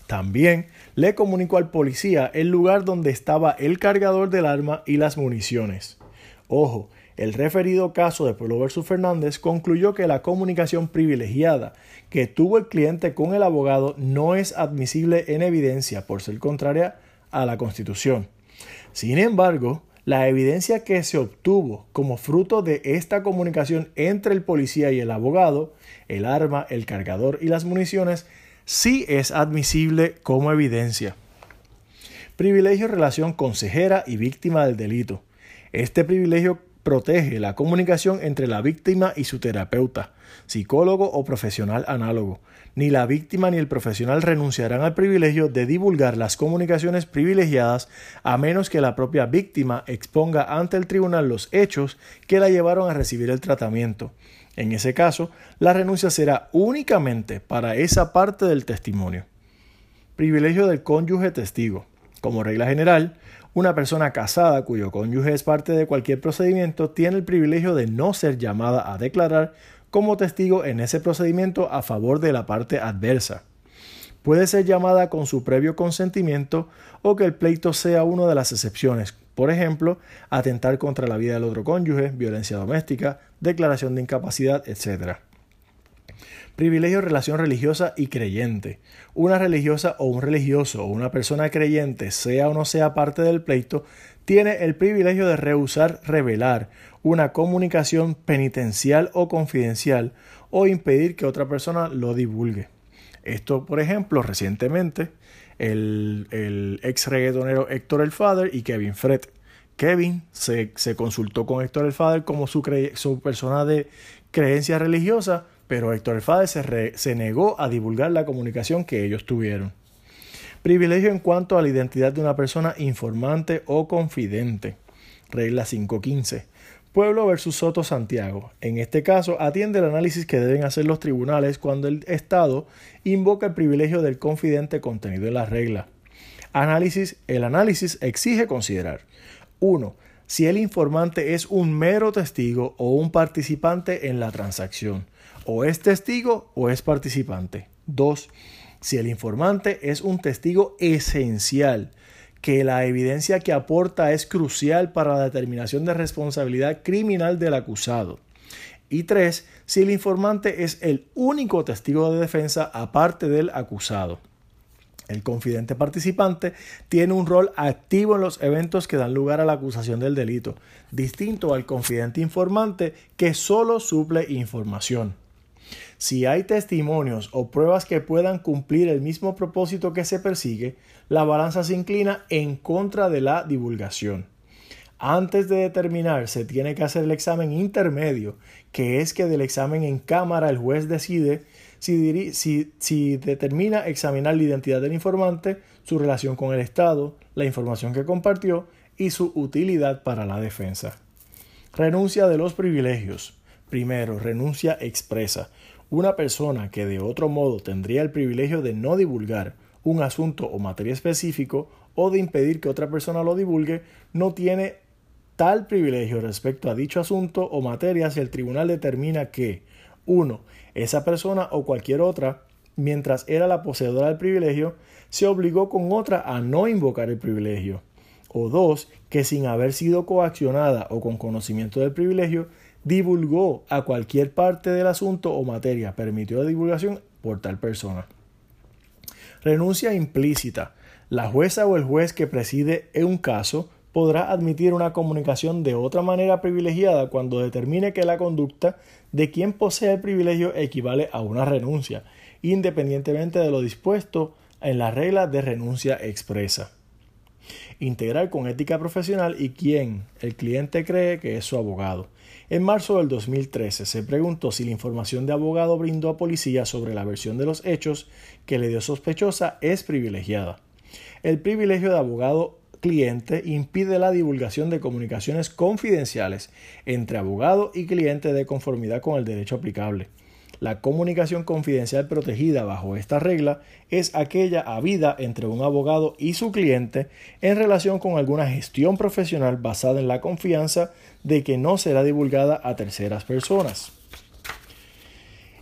También le comunicó al policía el lugar donde estaba el cargador del arma y las municiones. Ojo, el referido caso de Pueblo versus Fernández concluyó que la comunicación privilegiada que tuvo el cliente con el abogado no es admisible en evidencia por ser contraria a la Constitución. Sin embargo, la evidencia que se obtuvo como fruto de esta comunicación entre el policía y el abogado, el arma, el cargador y las municiones, sí es admisible como evidencia. Privilegio en relación consejera y víctima del delito. Este privilegio protege la comunicación entre la víctima y su terapeuta, psicólogo o profesional análogo. Ni la víctima ni el profesional renunciarán al privilegio de divulgar las comunicaciones privilegiadas a menos que la propia víctima exponga ante el tribunal los hechos que la llevaron a recibir el tratamiento. En ese caso, la renuncia será únicamente para esa parte del testimonio. Privilegio del cónyuge testigo. Como regla general, una persona casada cuyo cónyuge es parte de cualquier procedimiento tiene el privilegio de no ser llamada a declarar como testigo en ese procedimiento a favor de la parte adversa. Puede ser llamada con su previo consentimiento o que el pleito sea una de las excepciones, por ejemplo, atentar contra la vida del otro cónyuge, violencia doméstica, declaración de incapacidad, etc. Privilegio relación religiosa y creyente. Una religiosa o un religioso o una persona creyente, sea o no sea parte del pleito, tiene el privilegio de rehusar revelar una comunicación penitencial o confidencial o impedir que otra persona lo divulgue. Esto, por ejemplo, recientemente, el, ex reggaetonero Héctor El Father y Kevin Fred. Kevin se, consultó con Héctor El Father como su, persona de creencia religiosa, pero Héctor El Father se, se negó a divulgar la comunicación que ellos tuvieron. Privilegio en cuanto a la identidad de una persona informante o confidente. Regla 515. Pueblo versus Soto Santiago. En este caso, atiende el análisis que deben hacer los tribunales cuando el Estado invoca el privilegio del confidente contenido en la regla. Análisis. El análisis exige considerar 1. Si el informante es un mero testigo o un participante en la transacción. O es testigo o es participante. 2 si el informante es un testigo esencial, que la evidencia que aporta es crucial para la determinación de responsabilidad criminal del acusado. Y tres, si el informante es el único testigo de defensa aparte del acusado. El confidente participante tiene un rol activo en los eventos que dan lugar a la acusación del delito, distinto al confidente informante que solo suple información. Si hay testimonios o pruebas que puedan cumplir el mismo propósito que se persigue, la balanza se inclina en contra de la divulgación. Antes de determinar, se tiene que hacer el examen intermedio, que es que del examen en cámara el juez decide si, determina examinar la identidad del informante, su relación con el Estado, la información que compartió y su utilidad para la defensa. Renuncia de los privilegios. Primero, renuncia expresa. Una persona que de otro modo tendría el privilegio de no divulgar un asunto o materia específico o de impedir que otra persona lo divulgue, no tiene tal privilegio respecto a dicho asunto o materia si el tribunal determina que 1. Esa persona o cualquier otra, mientras era la poseedora del privilegio, se obligó con otra a no invocar el privilegio. O 2. Que sin haber sido coaccionada o con conocimiento del privilegio, divulgó a cualquier parte del asunto o materia, permitió la divulgación por tal persona. Renuncia implícita. La jueza o el juez que preside un caso podrá admitir una comunicación de otra manera privilegiada cuando determine que la conducta de quien posee el privilegio equivale a una renuncia, independientemente de lo dispuesto en la regla de renuncia expresa. Integrar con ética profesional y quien el cliente cree que es su abogado. En marzo del 2013 se preguntó si la información de abogado brindó a policía sobre la versión de los hechos que le dio sospechosa es privilegiada. El privilegio de abogado cliente impide la divulgación de comunicaciones confidenciales entre abogado y cliente de conformidad con el derecho aplicable. La comunicación confidencial protegida bajo esta regla es aquella habida entre un abogado y su cliente en relación con alguna gestión profesional basada en la confianza de que no será divulgada a terceras personas.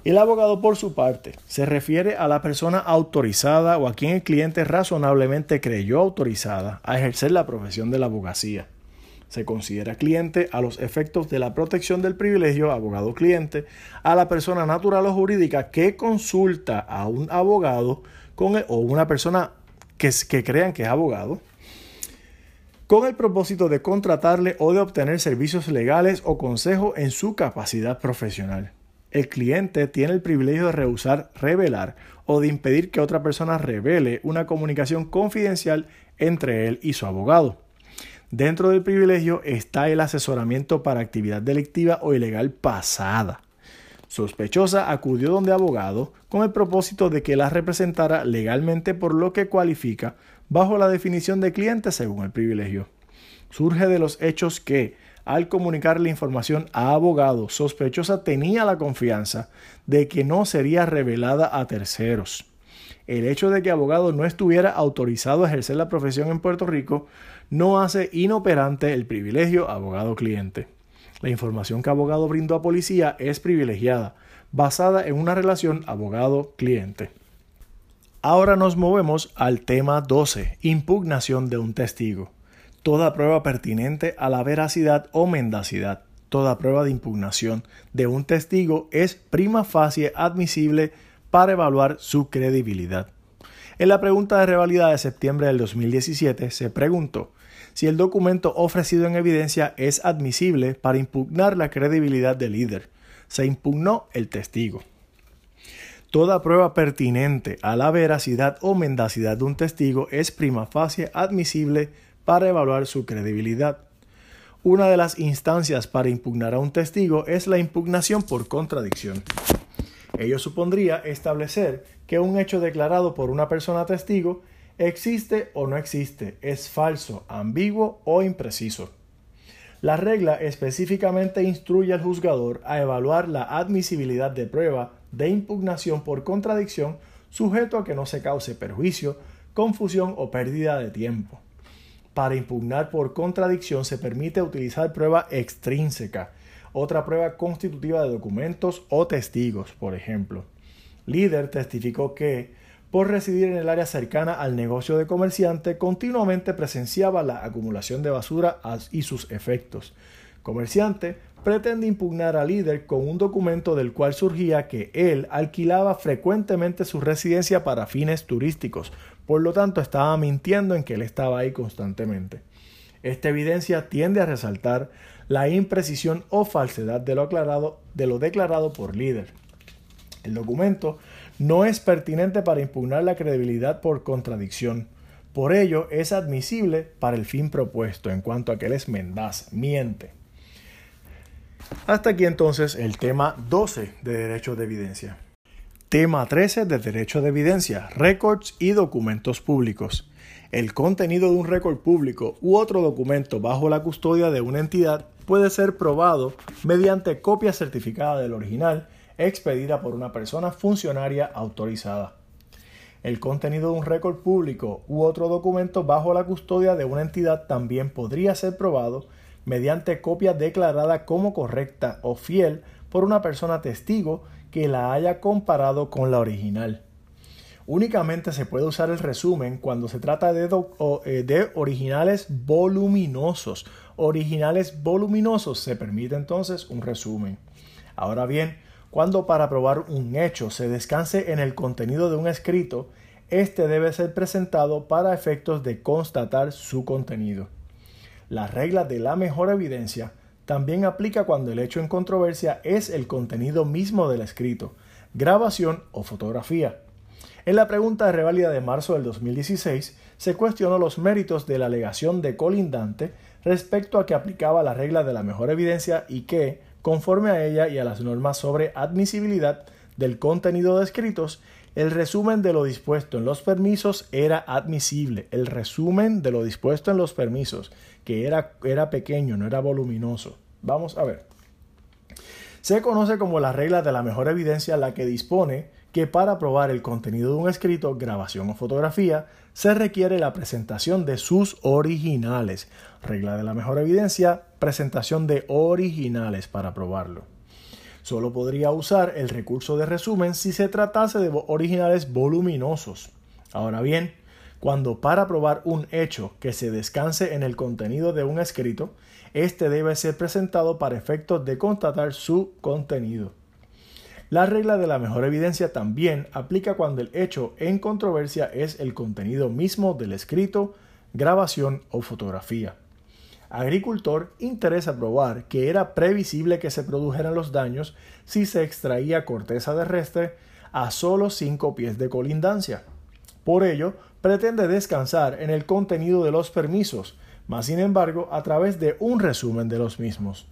El abogado, por su parte, se refiere a la persona autorizada o a quien el cliente razonablemente creyó autorizada a ejercer la profesión de la abogacía. Se considera cliente a los efectos de la protección del privilegio abogado-cliente a la persona natural o jurídica que consulta a un abogado con o una persona que, que crean que es abogado con el propósito de contratarle o de obtener servicios legales o consejo en su capacidad profesional el cliente tiene el privilegio de rehusar revelar o de impedir que otra persona revele una comunicación confidencial entre él y su abogado. Dentro del privilegio está el asesoramiento para actividad delictiva o ilegal pasada. Sospechosa acudió donde abogado con el propósito de que la representara legalmente por lo que cualifica bajo la definición de cliente según el privilegio. Surge de los hechos que, al comunicar la información a abogado sospechosa tenía la confianza de que no sería revelada a terceros. El hecho de que abogado no estuviera autorizado a ejercer la profesión en Puerto Rico no hace inoperante el privilegio abogado-cliente. La información que abogado brindó a policía es privilegiada, basada en una relación abogado-cliente. Ahora nos movemos al tema 12, impugnación de un testigo toda prueba pertinente a la veracidad o mendacidad, toda prueba de impugnación de un testigo es prima facie admisible para evaluar su credibilidad. En la pregunta de revalida de septiembre del 2017 se preguntó si el documento ofrecido en evidencia es admisible para impugnar la credibilidad del líder. Se impugnó el testigo. Toda prueba pertinente a la veracidad o mendacidad de un testigo es prima facie admisible para evaluar su credibilidad. Una de las instancias para impugnar a un testigo es la impugnación por contradicción. Ello supondría establecer que un hecho declarado por una persona testigo existe o no existe, es falso, ambiguo o impreciso. La regla específicamente instruye al juzgador a evaluar la admisibilidad de prueba de impugnación por contradicción sujeto a que no se cause perjuicio, confusión o pérdida de tiempo. Para impugnar por contradicción se permite utilizar prueba extrínseca, otra prueba constitutiva de documentos o testigos, por ejemplo. Líder testificó que, por residir en el área cercana al negocio de comerciante, continuamente presenciaba la acumulación de basura y sus efectos. Comerciante pretende impugnar al líder con un documento del cual surgía que él alquilaba frecuentemente su residencia para fines turísticos, por lo tanto, estaba mintiendo en que él estaba ahí constantemente. Esta evidencia tiende a resaltar la imprecisión o falsedad de lo, aclarado, de lo declarado por líder. El documento no es pertinente para impugnar la credibilidad por contradicción. Por ello, es admisible para el fin propuesto en cuanto a que él es mendaz, miente. Hasta aquí entonces el tema 12 de derecho de evidencia. Tema 13 de Derecho de Evidencia, récords y documentos públicos. El contenido de un récord público u otro documento bajo la custodia de una entidad puede ser probado mediante copia certificada del original expedida por una persona funcionaria autorizada. el contenido de un récord público u otro documento bajo la custodia de una entidad también podría ser probado mediante copia declarada como correcta o fiel por una persona testigo que la haya comparado con la original. Únicamente se puede usar el resumen cuando se trata de, eh, originales voluminosos. Originales voluminosos se permite entonces un resumen. Ahora bien, cuando para probar un hecho se descanse en el contenido de un escrito, este debe ser presentado para efectos de constatar su contenido. La regla de la mejor evidencia también aplica cuando el hecho en controversia es el contenido mismo del escrito, grabación o fotografía. En la pregunta de revalida de marzo del 2016 se cuestionó los méritos de la alegación de colindante respecto a que aplicaba la regla de la mejor evidencia y que, conforme a ella y a las normas sobre admisibilidad del contenido de escritos, el resumen de lo dispuesto en los permisos era admisible. El resumen de lo dispuesto en los permisos, que era, era pequeño, no era voluminoso. Vamos a ver. Se conoce como la regla de la mejor evidencia la que dispone que para probar el contenido de un escrito, grabación o fotografía, se requiere la presentación de sus originales. Regla de la mejor evidencia, presentación de originales para probarlo. Solo podría usar el recurso de resumen si se tratase de originales voluminosos. Ahora bien, cuando para probar un hecho que se descanse en el contenido de un escrito, éste debe ser presentado para efectos de constatar su contenido. La regla de la mejor evidencia también aplica cuando el hecho en controversia es el contenido mismo del escrito, grabación o fotografía agricultor interesa probar que era previsible que se produjeran los daños si se extraía corteza terrestre a solo 5 pies de colindancia. Por ello, pretende descansar en el contenido de los permisos, mas sin embargo a través de un resumen de los mismos.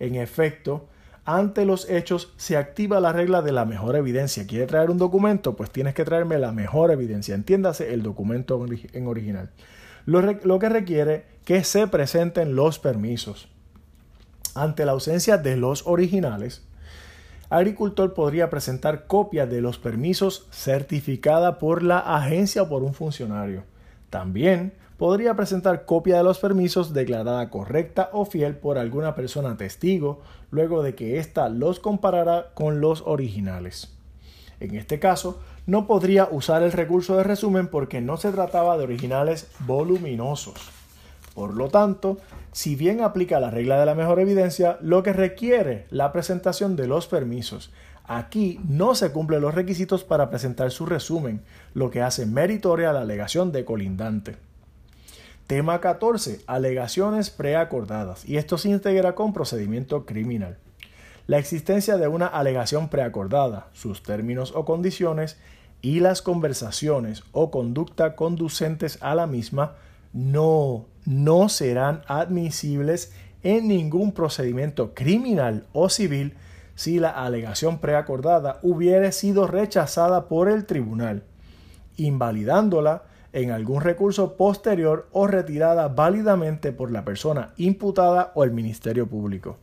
En efecto, ante los hechos se activa la regla de la mejor evidencia. ¿Quiere traer un documento? Pues tienes que traerme la mejor evidencia. Entiéndase el documento en original lo, que requiere que se presenten los permisos. Ante la ausencia de los originales, agricultor podría presentar copia de los permisos certificada por la agencia o por un funcionario. También podría presentar copia de los permisos declarada correcta o fiel por alguna persona testigo luego de que ésta los comparara con los originales. En este caso, no podría usar el recurso de resumen porque no se trataba de originales voluminosos. Por lo tanto, si bien aplica la regla de la mejor evidencia, lo que requiere la presentación de los permisos. Aquí no se cumplen los requisitos para presentar su resumen, lo que hace meritoria la alegación de colindante. Tema 14. Alegaciones preacordadas. Y esto se integra con procedimiento criminal. La existencia de una alegación preacordada, sus términos o condiciones y las conversaciones o conducta conducentes a la misma no, no serán admisibles en ningún procedimiento criminal o civil si la alegación preacordada hubiere sido rechazada por el tribunal, invalidándola en algún recurso posterior o retirada válidamente por la persona imputada o el Ministerio Público.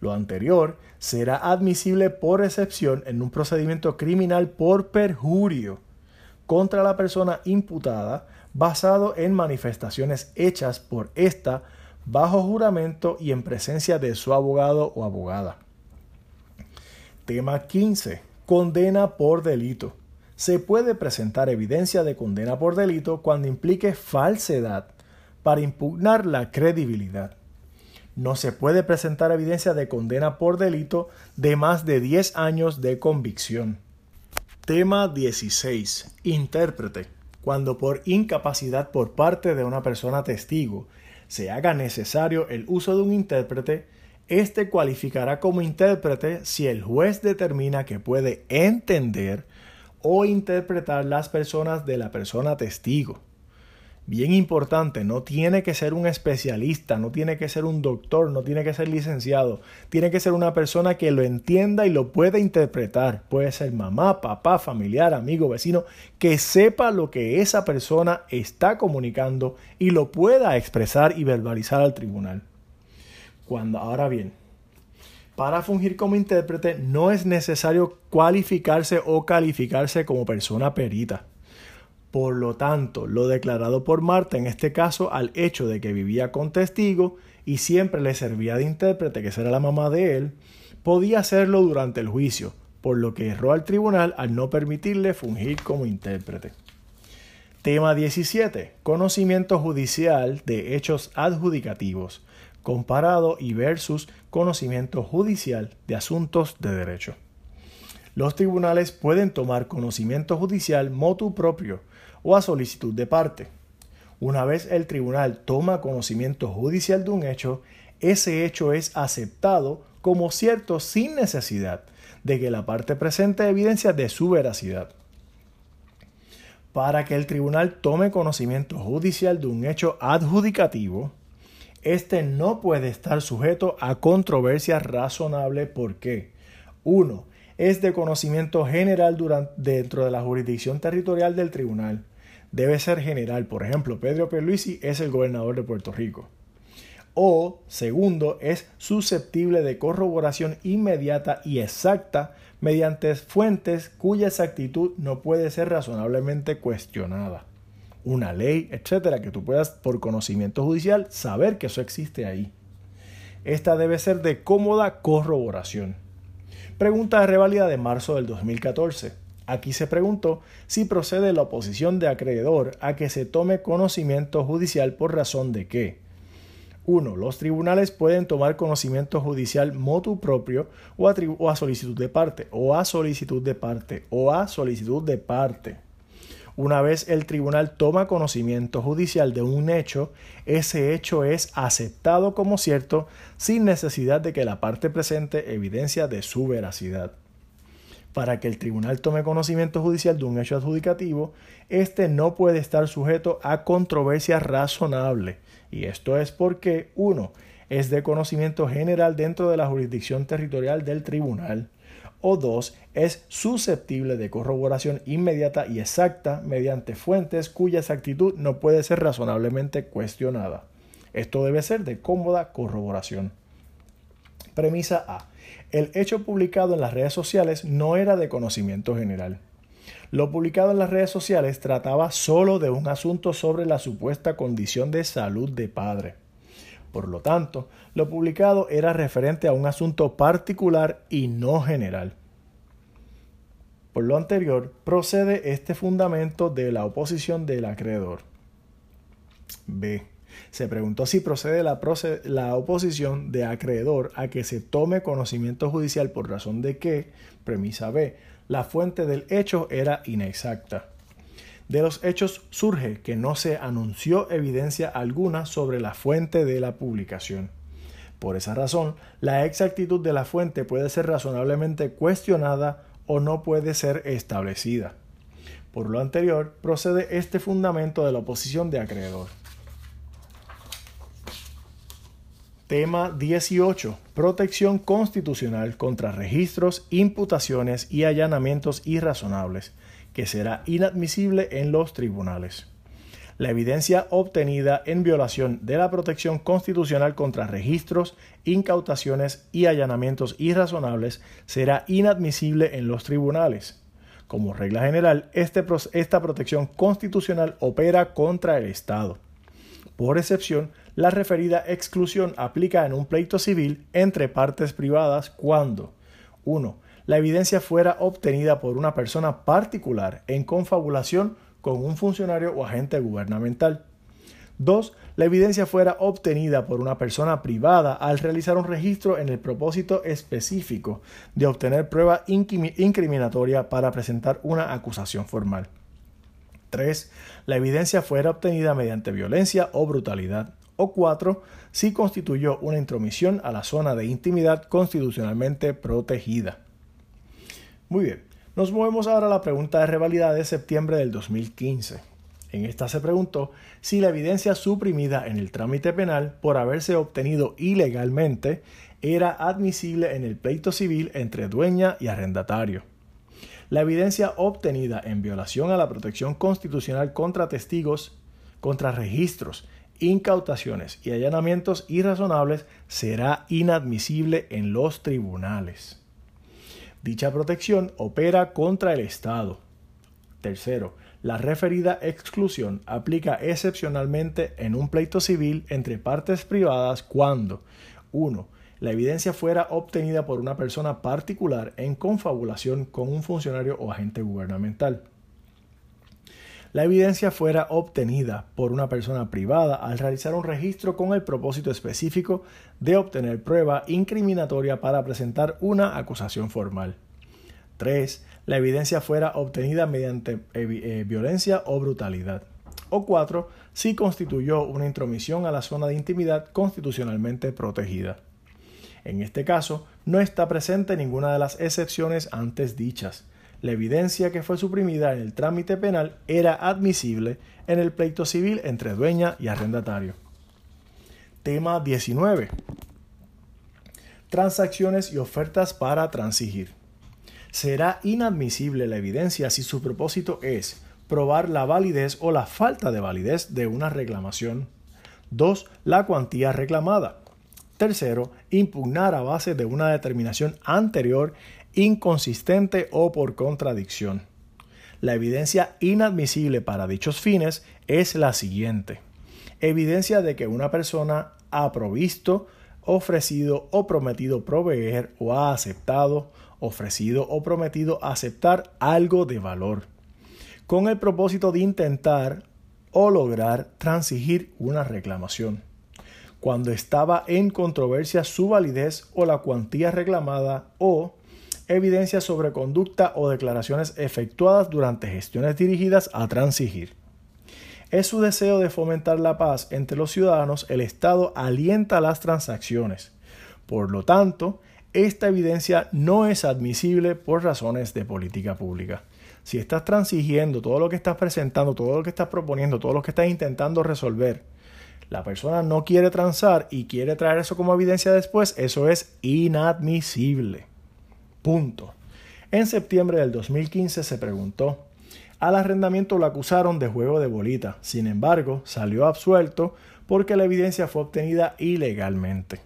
Lo anterior será admisible por excepción en un procedimiento criminal por perjurio contra la persona imputada basado en manifestaciones hechas por ésta bajo juramento y en presencia de su abogado o abogada. Tema 15. Condena por delito. Se puede presentar evidencia de condena por delito cuando implique falsedad para impugnar la credibilidad no se puede presentar evidencia de condena por delito de más de 10 años de convicción. Tema 16. Intérprete. Cuando por incapacidad por parte de una persona testigo se haga necesario el uso de un intérprete, éste cualificará como intérprete si el juez determina que puede entender o interpretar las personas de la persona testigo bien importante, no tiene que ser un especialista, no tiene que ser un doctor, no tiene que ser licenciado, tiene que ser una persona que lo entienda y lo pueda interpretar. Puede ser mamá, papá, familiar, amigo, vecino, que sepa lo que esa persona está comunicando y lo pueda expresar y verbalizar al tribunal. Cuando, ahora bien, para fungir como intérprete no es necesario cualificarse o calificarse como persona perita. Por lo tanto, lo declarado por Marta en este caso al hecho de que vivía con testigo y siempre le servía de intérprete, que será la mamá de él, podía hacerlo durante el juicio, por lo que erró al tribunal al no permitirle fungir como intérprete. Tema 17. Conocimiento judicial de hechos adjudicativos, comparado y versus conocimiento judicial de asuntos de derecho. Los tribunales pueden tomar conocimiento judicial motu propio o a solicitud de parte. Una vez el tribunal toma conocimiento judicial de un hecho, ese hecho es aceptado como cierto sin necesidad de que la parte presente evidencia de su veracidad. Para que el tribunal tome conocimiento judicial de un hecho adjudicativo, éste no puede estar sujeto a controversia razonable porque 1 es de conocimiento general dentro de la jurisdicción territorial del tribunal. Debe ser general. Por ejemplo, Pedro Pierluisi es el gobernador de Puerto Rico. O, segundo, es susceptible de corroboración inmediata y exacta mediante fuentes cuya exactitud no puede ser razonablemente cuestionada. Una ley, etcétera, que tú puedas, por conocimiento judicial, saber que eso existe ahí. Esta debe ser de cómoda corroboración. Pregunta de revalida de marzo del 2014. Aquí se preguntó si procede la oposición de acreedor a que se tome conocimiento judicial por razón de que 1. Los tribunales pueden tomar conocimiento judicial motu propio o a, solicitud de parte, o a solicitud de parte, o a solicitud de parte. Una vez el tribunal toma conocimiento judicial de un hecho, ese hecho es aceptado como cierto sin necesidad de que la parte presente evidencia de su veracidad. Para que el tribunal tome conocimiento judicial de un hecho adjudicativo, éste no puede estar sujeto a controversia razonable, y esto es porque 1. es de conocimiento general dentro de la jurisdicción territorial del tribunal, o dos, es susceptible de corroboración inmediata y exacta mediante fuentes cuya exactitud no puede ser razonablemente cuestionada. Esto debe ser de cómoda corroboración. Premisa A. El hecho publicado en las redes sociales no era de conocimiento general. Lo publicado en las redes sociales trataba solo de un asunto sobre la supuesta condición de salud de padre. Por lo tanto, lo publicado era referente a un asunto particular y no general. Por lo anterior, procede este fundamento de la oposición del acreedor. B. Se preguntó si procede la, la, oposición de acreedor a que se tome conocimiento judicial por razón de que, premisa B, la fuente del hecho era inexacta. De los hechos surge que no se anunció evidencia alguna sobre la fuente de la publicación. Por esa razón, la exactitud de la fuente puede ser razonablemente cuestionada o no puede ser establecida. Por lo anterior, procede este fundamento de la oposición de acreedor. Tema 18. Protección constitucional contra registros, imputaciones y allanamientos irrazonables que será inadmisible en los tribunales. La evidencia obtenida en violación de la protección constitucional contra registros, incautaciones y allanamientos irrazonables será inadmisible en los tribunales. Como regla general, este, esta protección constitucional opera contra el Estado. Por excepción, la referida exclusión aplica en un pleito civil entre partes privadas cuando 1 la evidencia fuera obtenida por una persona particular en confabulación con un funcionario o agente gubernamental. 2. La evidencia fuera obtenida por una persona privada al realizar un registro en el propósito específico de obtener prueba incriminatoria para presentar una acusación formal. 3. La evidencia fuera obtenida mediante violencia o brutalidad. O 4. Si constituyó una intromisión a la zona de intimidad constitucionalmente protegida. Muy bien, nos movemos ahora a la pregunta de revalidad de septiembre del 2015. En esta se preguntó si la evidencia suprimida en el trámite penal por haberse obtenido ilegalmente era admisible en el pleito civil entre dueña y arrendatario. La evidencia obtenida en violación a la protección constitucional contra testigos, contra registros, incautaciones y allanamientos irrazonables será inadmisible en los tribunales. Dicha protección opera contra el Estado. Tercero, La referida exclusión aplica excepcionalmente en un pleito civil entre partes privadas cuando 1. La evidencia fuera obtenida por una persona particular en confabulación con un funcionario o agente gubernamental la evidencia fuera obtenida por una persona privada al realizar un registro con el propósito específico de obtener prueba incriminatoria para presentar una acusación formal. 3. La evidencia fuera obtenida mediante eh, violencia o brutalidad. O 4. Si constituyó una intromisión a la zona de intimidad constitucionalmente protegida. En este caso, no está presente ninguna de las excepciones antes dichas la evidencia que fue suprimida en el trámite penal era admisible en el pleito civil entre dueña y arrendatario. Tema 19. Transacciones y ofertas para transigir. Será inadmisible la evidencia si su propósito es probar la validez o la falta de validez de una reclamación. 2. La cuantía reclamada. Tercero, impugnar a base de una determinación anterior inconsistente o por contradicción. La evidencia inadmisible para dichos fines es la siguiente. Evidencia de que una persona ha provisto, ofrecido o prometido proveer o ha aceptado, ofrecido o prometido aceptar algo de valor, con el propósito de intentar o lograr transigir una reclamación. Cuando estaba en controversia su validez o la cuantía reclamada o evidencia sobre conducta o declaraciones efectuadas durante gestiones dirigidas a transigir. Es su deseo de fomentar la paz entre los ciudadanos, el Estado alienta las transacciones. Por lo tanto, esta evidencia no es admisible por razones de política pública. Si estás transigiendo todo lo que estás presentando, todo lo que estás proponiendo, todo lo que estás intentando resolver, la persona no quiere transar y quiere traer eso como evidencia después, eso es inadmisible. Punto. En septiembre del 2015 se preguntó. Al arrendamiento lo acusaron de juego de bolita, sin embargo, salió absuelto porque la evidencia fue obtenida ilegalmente.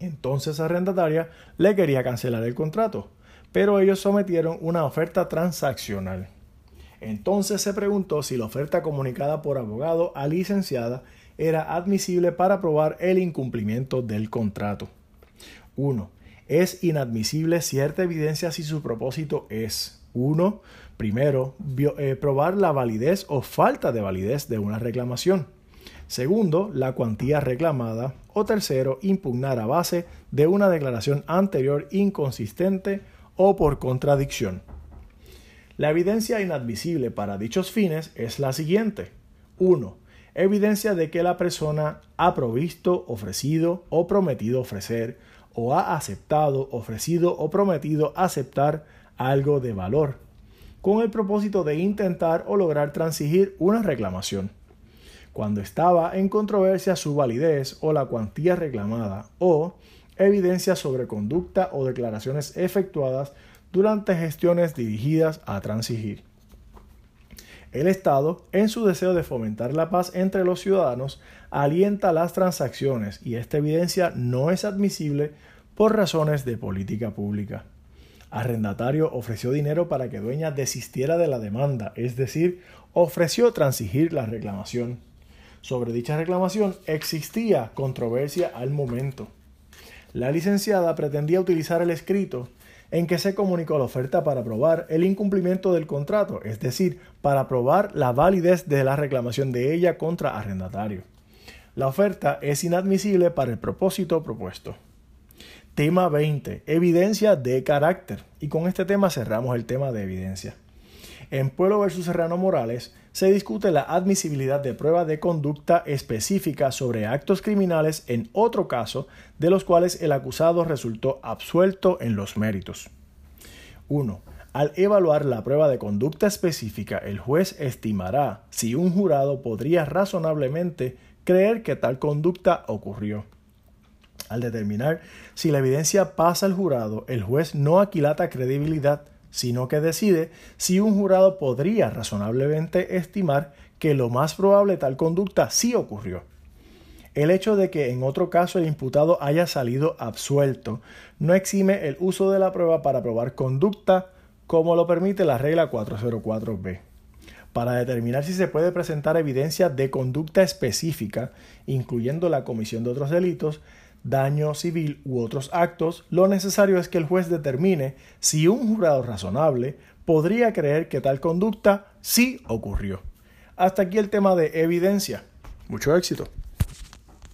Entonces arrendataria le quería cancelar el contrato, pero ellos sometieron una oferta transaccional. Entonces se preguntó si la oferta comunicada por abogado a licenciada era admisible para probar el incumplimiento del contrato. 1 es inadmisible cierta evidencia si su propósito es 1. Primero, eh, probar la validez o falta de validez de una reclamación. Segundo, la cuantía reclamada. O tercero, impugnar a base de una declaración anterior inconsistente o por contradicción. La evidencia inadmisible para dichos fines es la siguiente. 1. Evidencia de que la persona ha provisto, ofrecido o prometido ofrecer o ha aceptado, ofrecido o prometido aceptar algo de valor, con el propósito de intentar o lograr transigir una reclamación. Cuando estaba en controversia su validez o la cuantía reclamada, o evidencia sobre conducta o declaraciones efectuadas durante gestiones dirigidas a transigir. El Estado, en su deseo de fomentar la paz entre los ciudadanos, alienta las transacciones y esta evidencia no es admisible por razones de política pública. Arrendatario ofreció dinero para que dueña desistiera de la demanda, es decir, ofreció transigir la reclamación. Sobre dicha reclamación existía controversia al momento. La licenciada pretendía utilizar el escrito en que se comunicó la oferta para probar el incumplimiento del contrato, es decir, para probar la validez de la reclamación de ella contra arrendatario. La oferta es inadmisible para el propósito propuesto. Tema 20. Evidencia de carácter. Y con este tema cerramos el tema de evidencia. En Pueblo versus Serrano Morales se discute la admisibilidad de prueba de conducta específica sobre actos criminales en otro caso de los cuales el acusado resultó absuelto en los méritos. 1. Al evaluar la prueba de conducta específica, el juez estimará si un jurado podría razonablemente creer que tal conducta ocurrió. Al determinar si la evidencia pasa al jurado, el juez no aquilata credibilidad, sino que decide si un jurado podría razonablemente estimar que lo más probable tal conducta sí ocurrió. El hecho de que en otro caso el imputado haya salido absuelto no exime el uso de la prueba para probar conducta como lo permite la regla 404b. Para determinar si se puede presentar evidencia de conducta específica, incluyendo la comisión de otros delitos, daño civil u otros actos, lo necesario es que el juez determine si un jurado razonable podría creer que tal conducta sí ocurrió. Hasta aquí el tema de evidencia. Mucho éxito.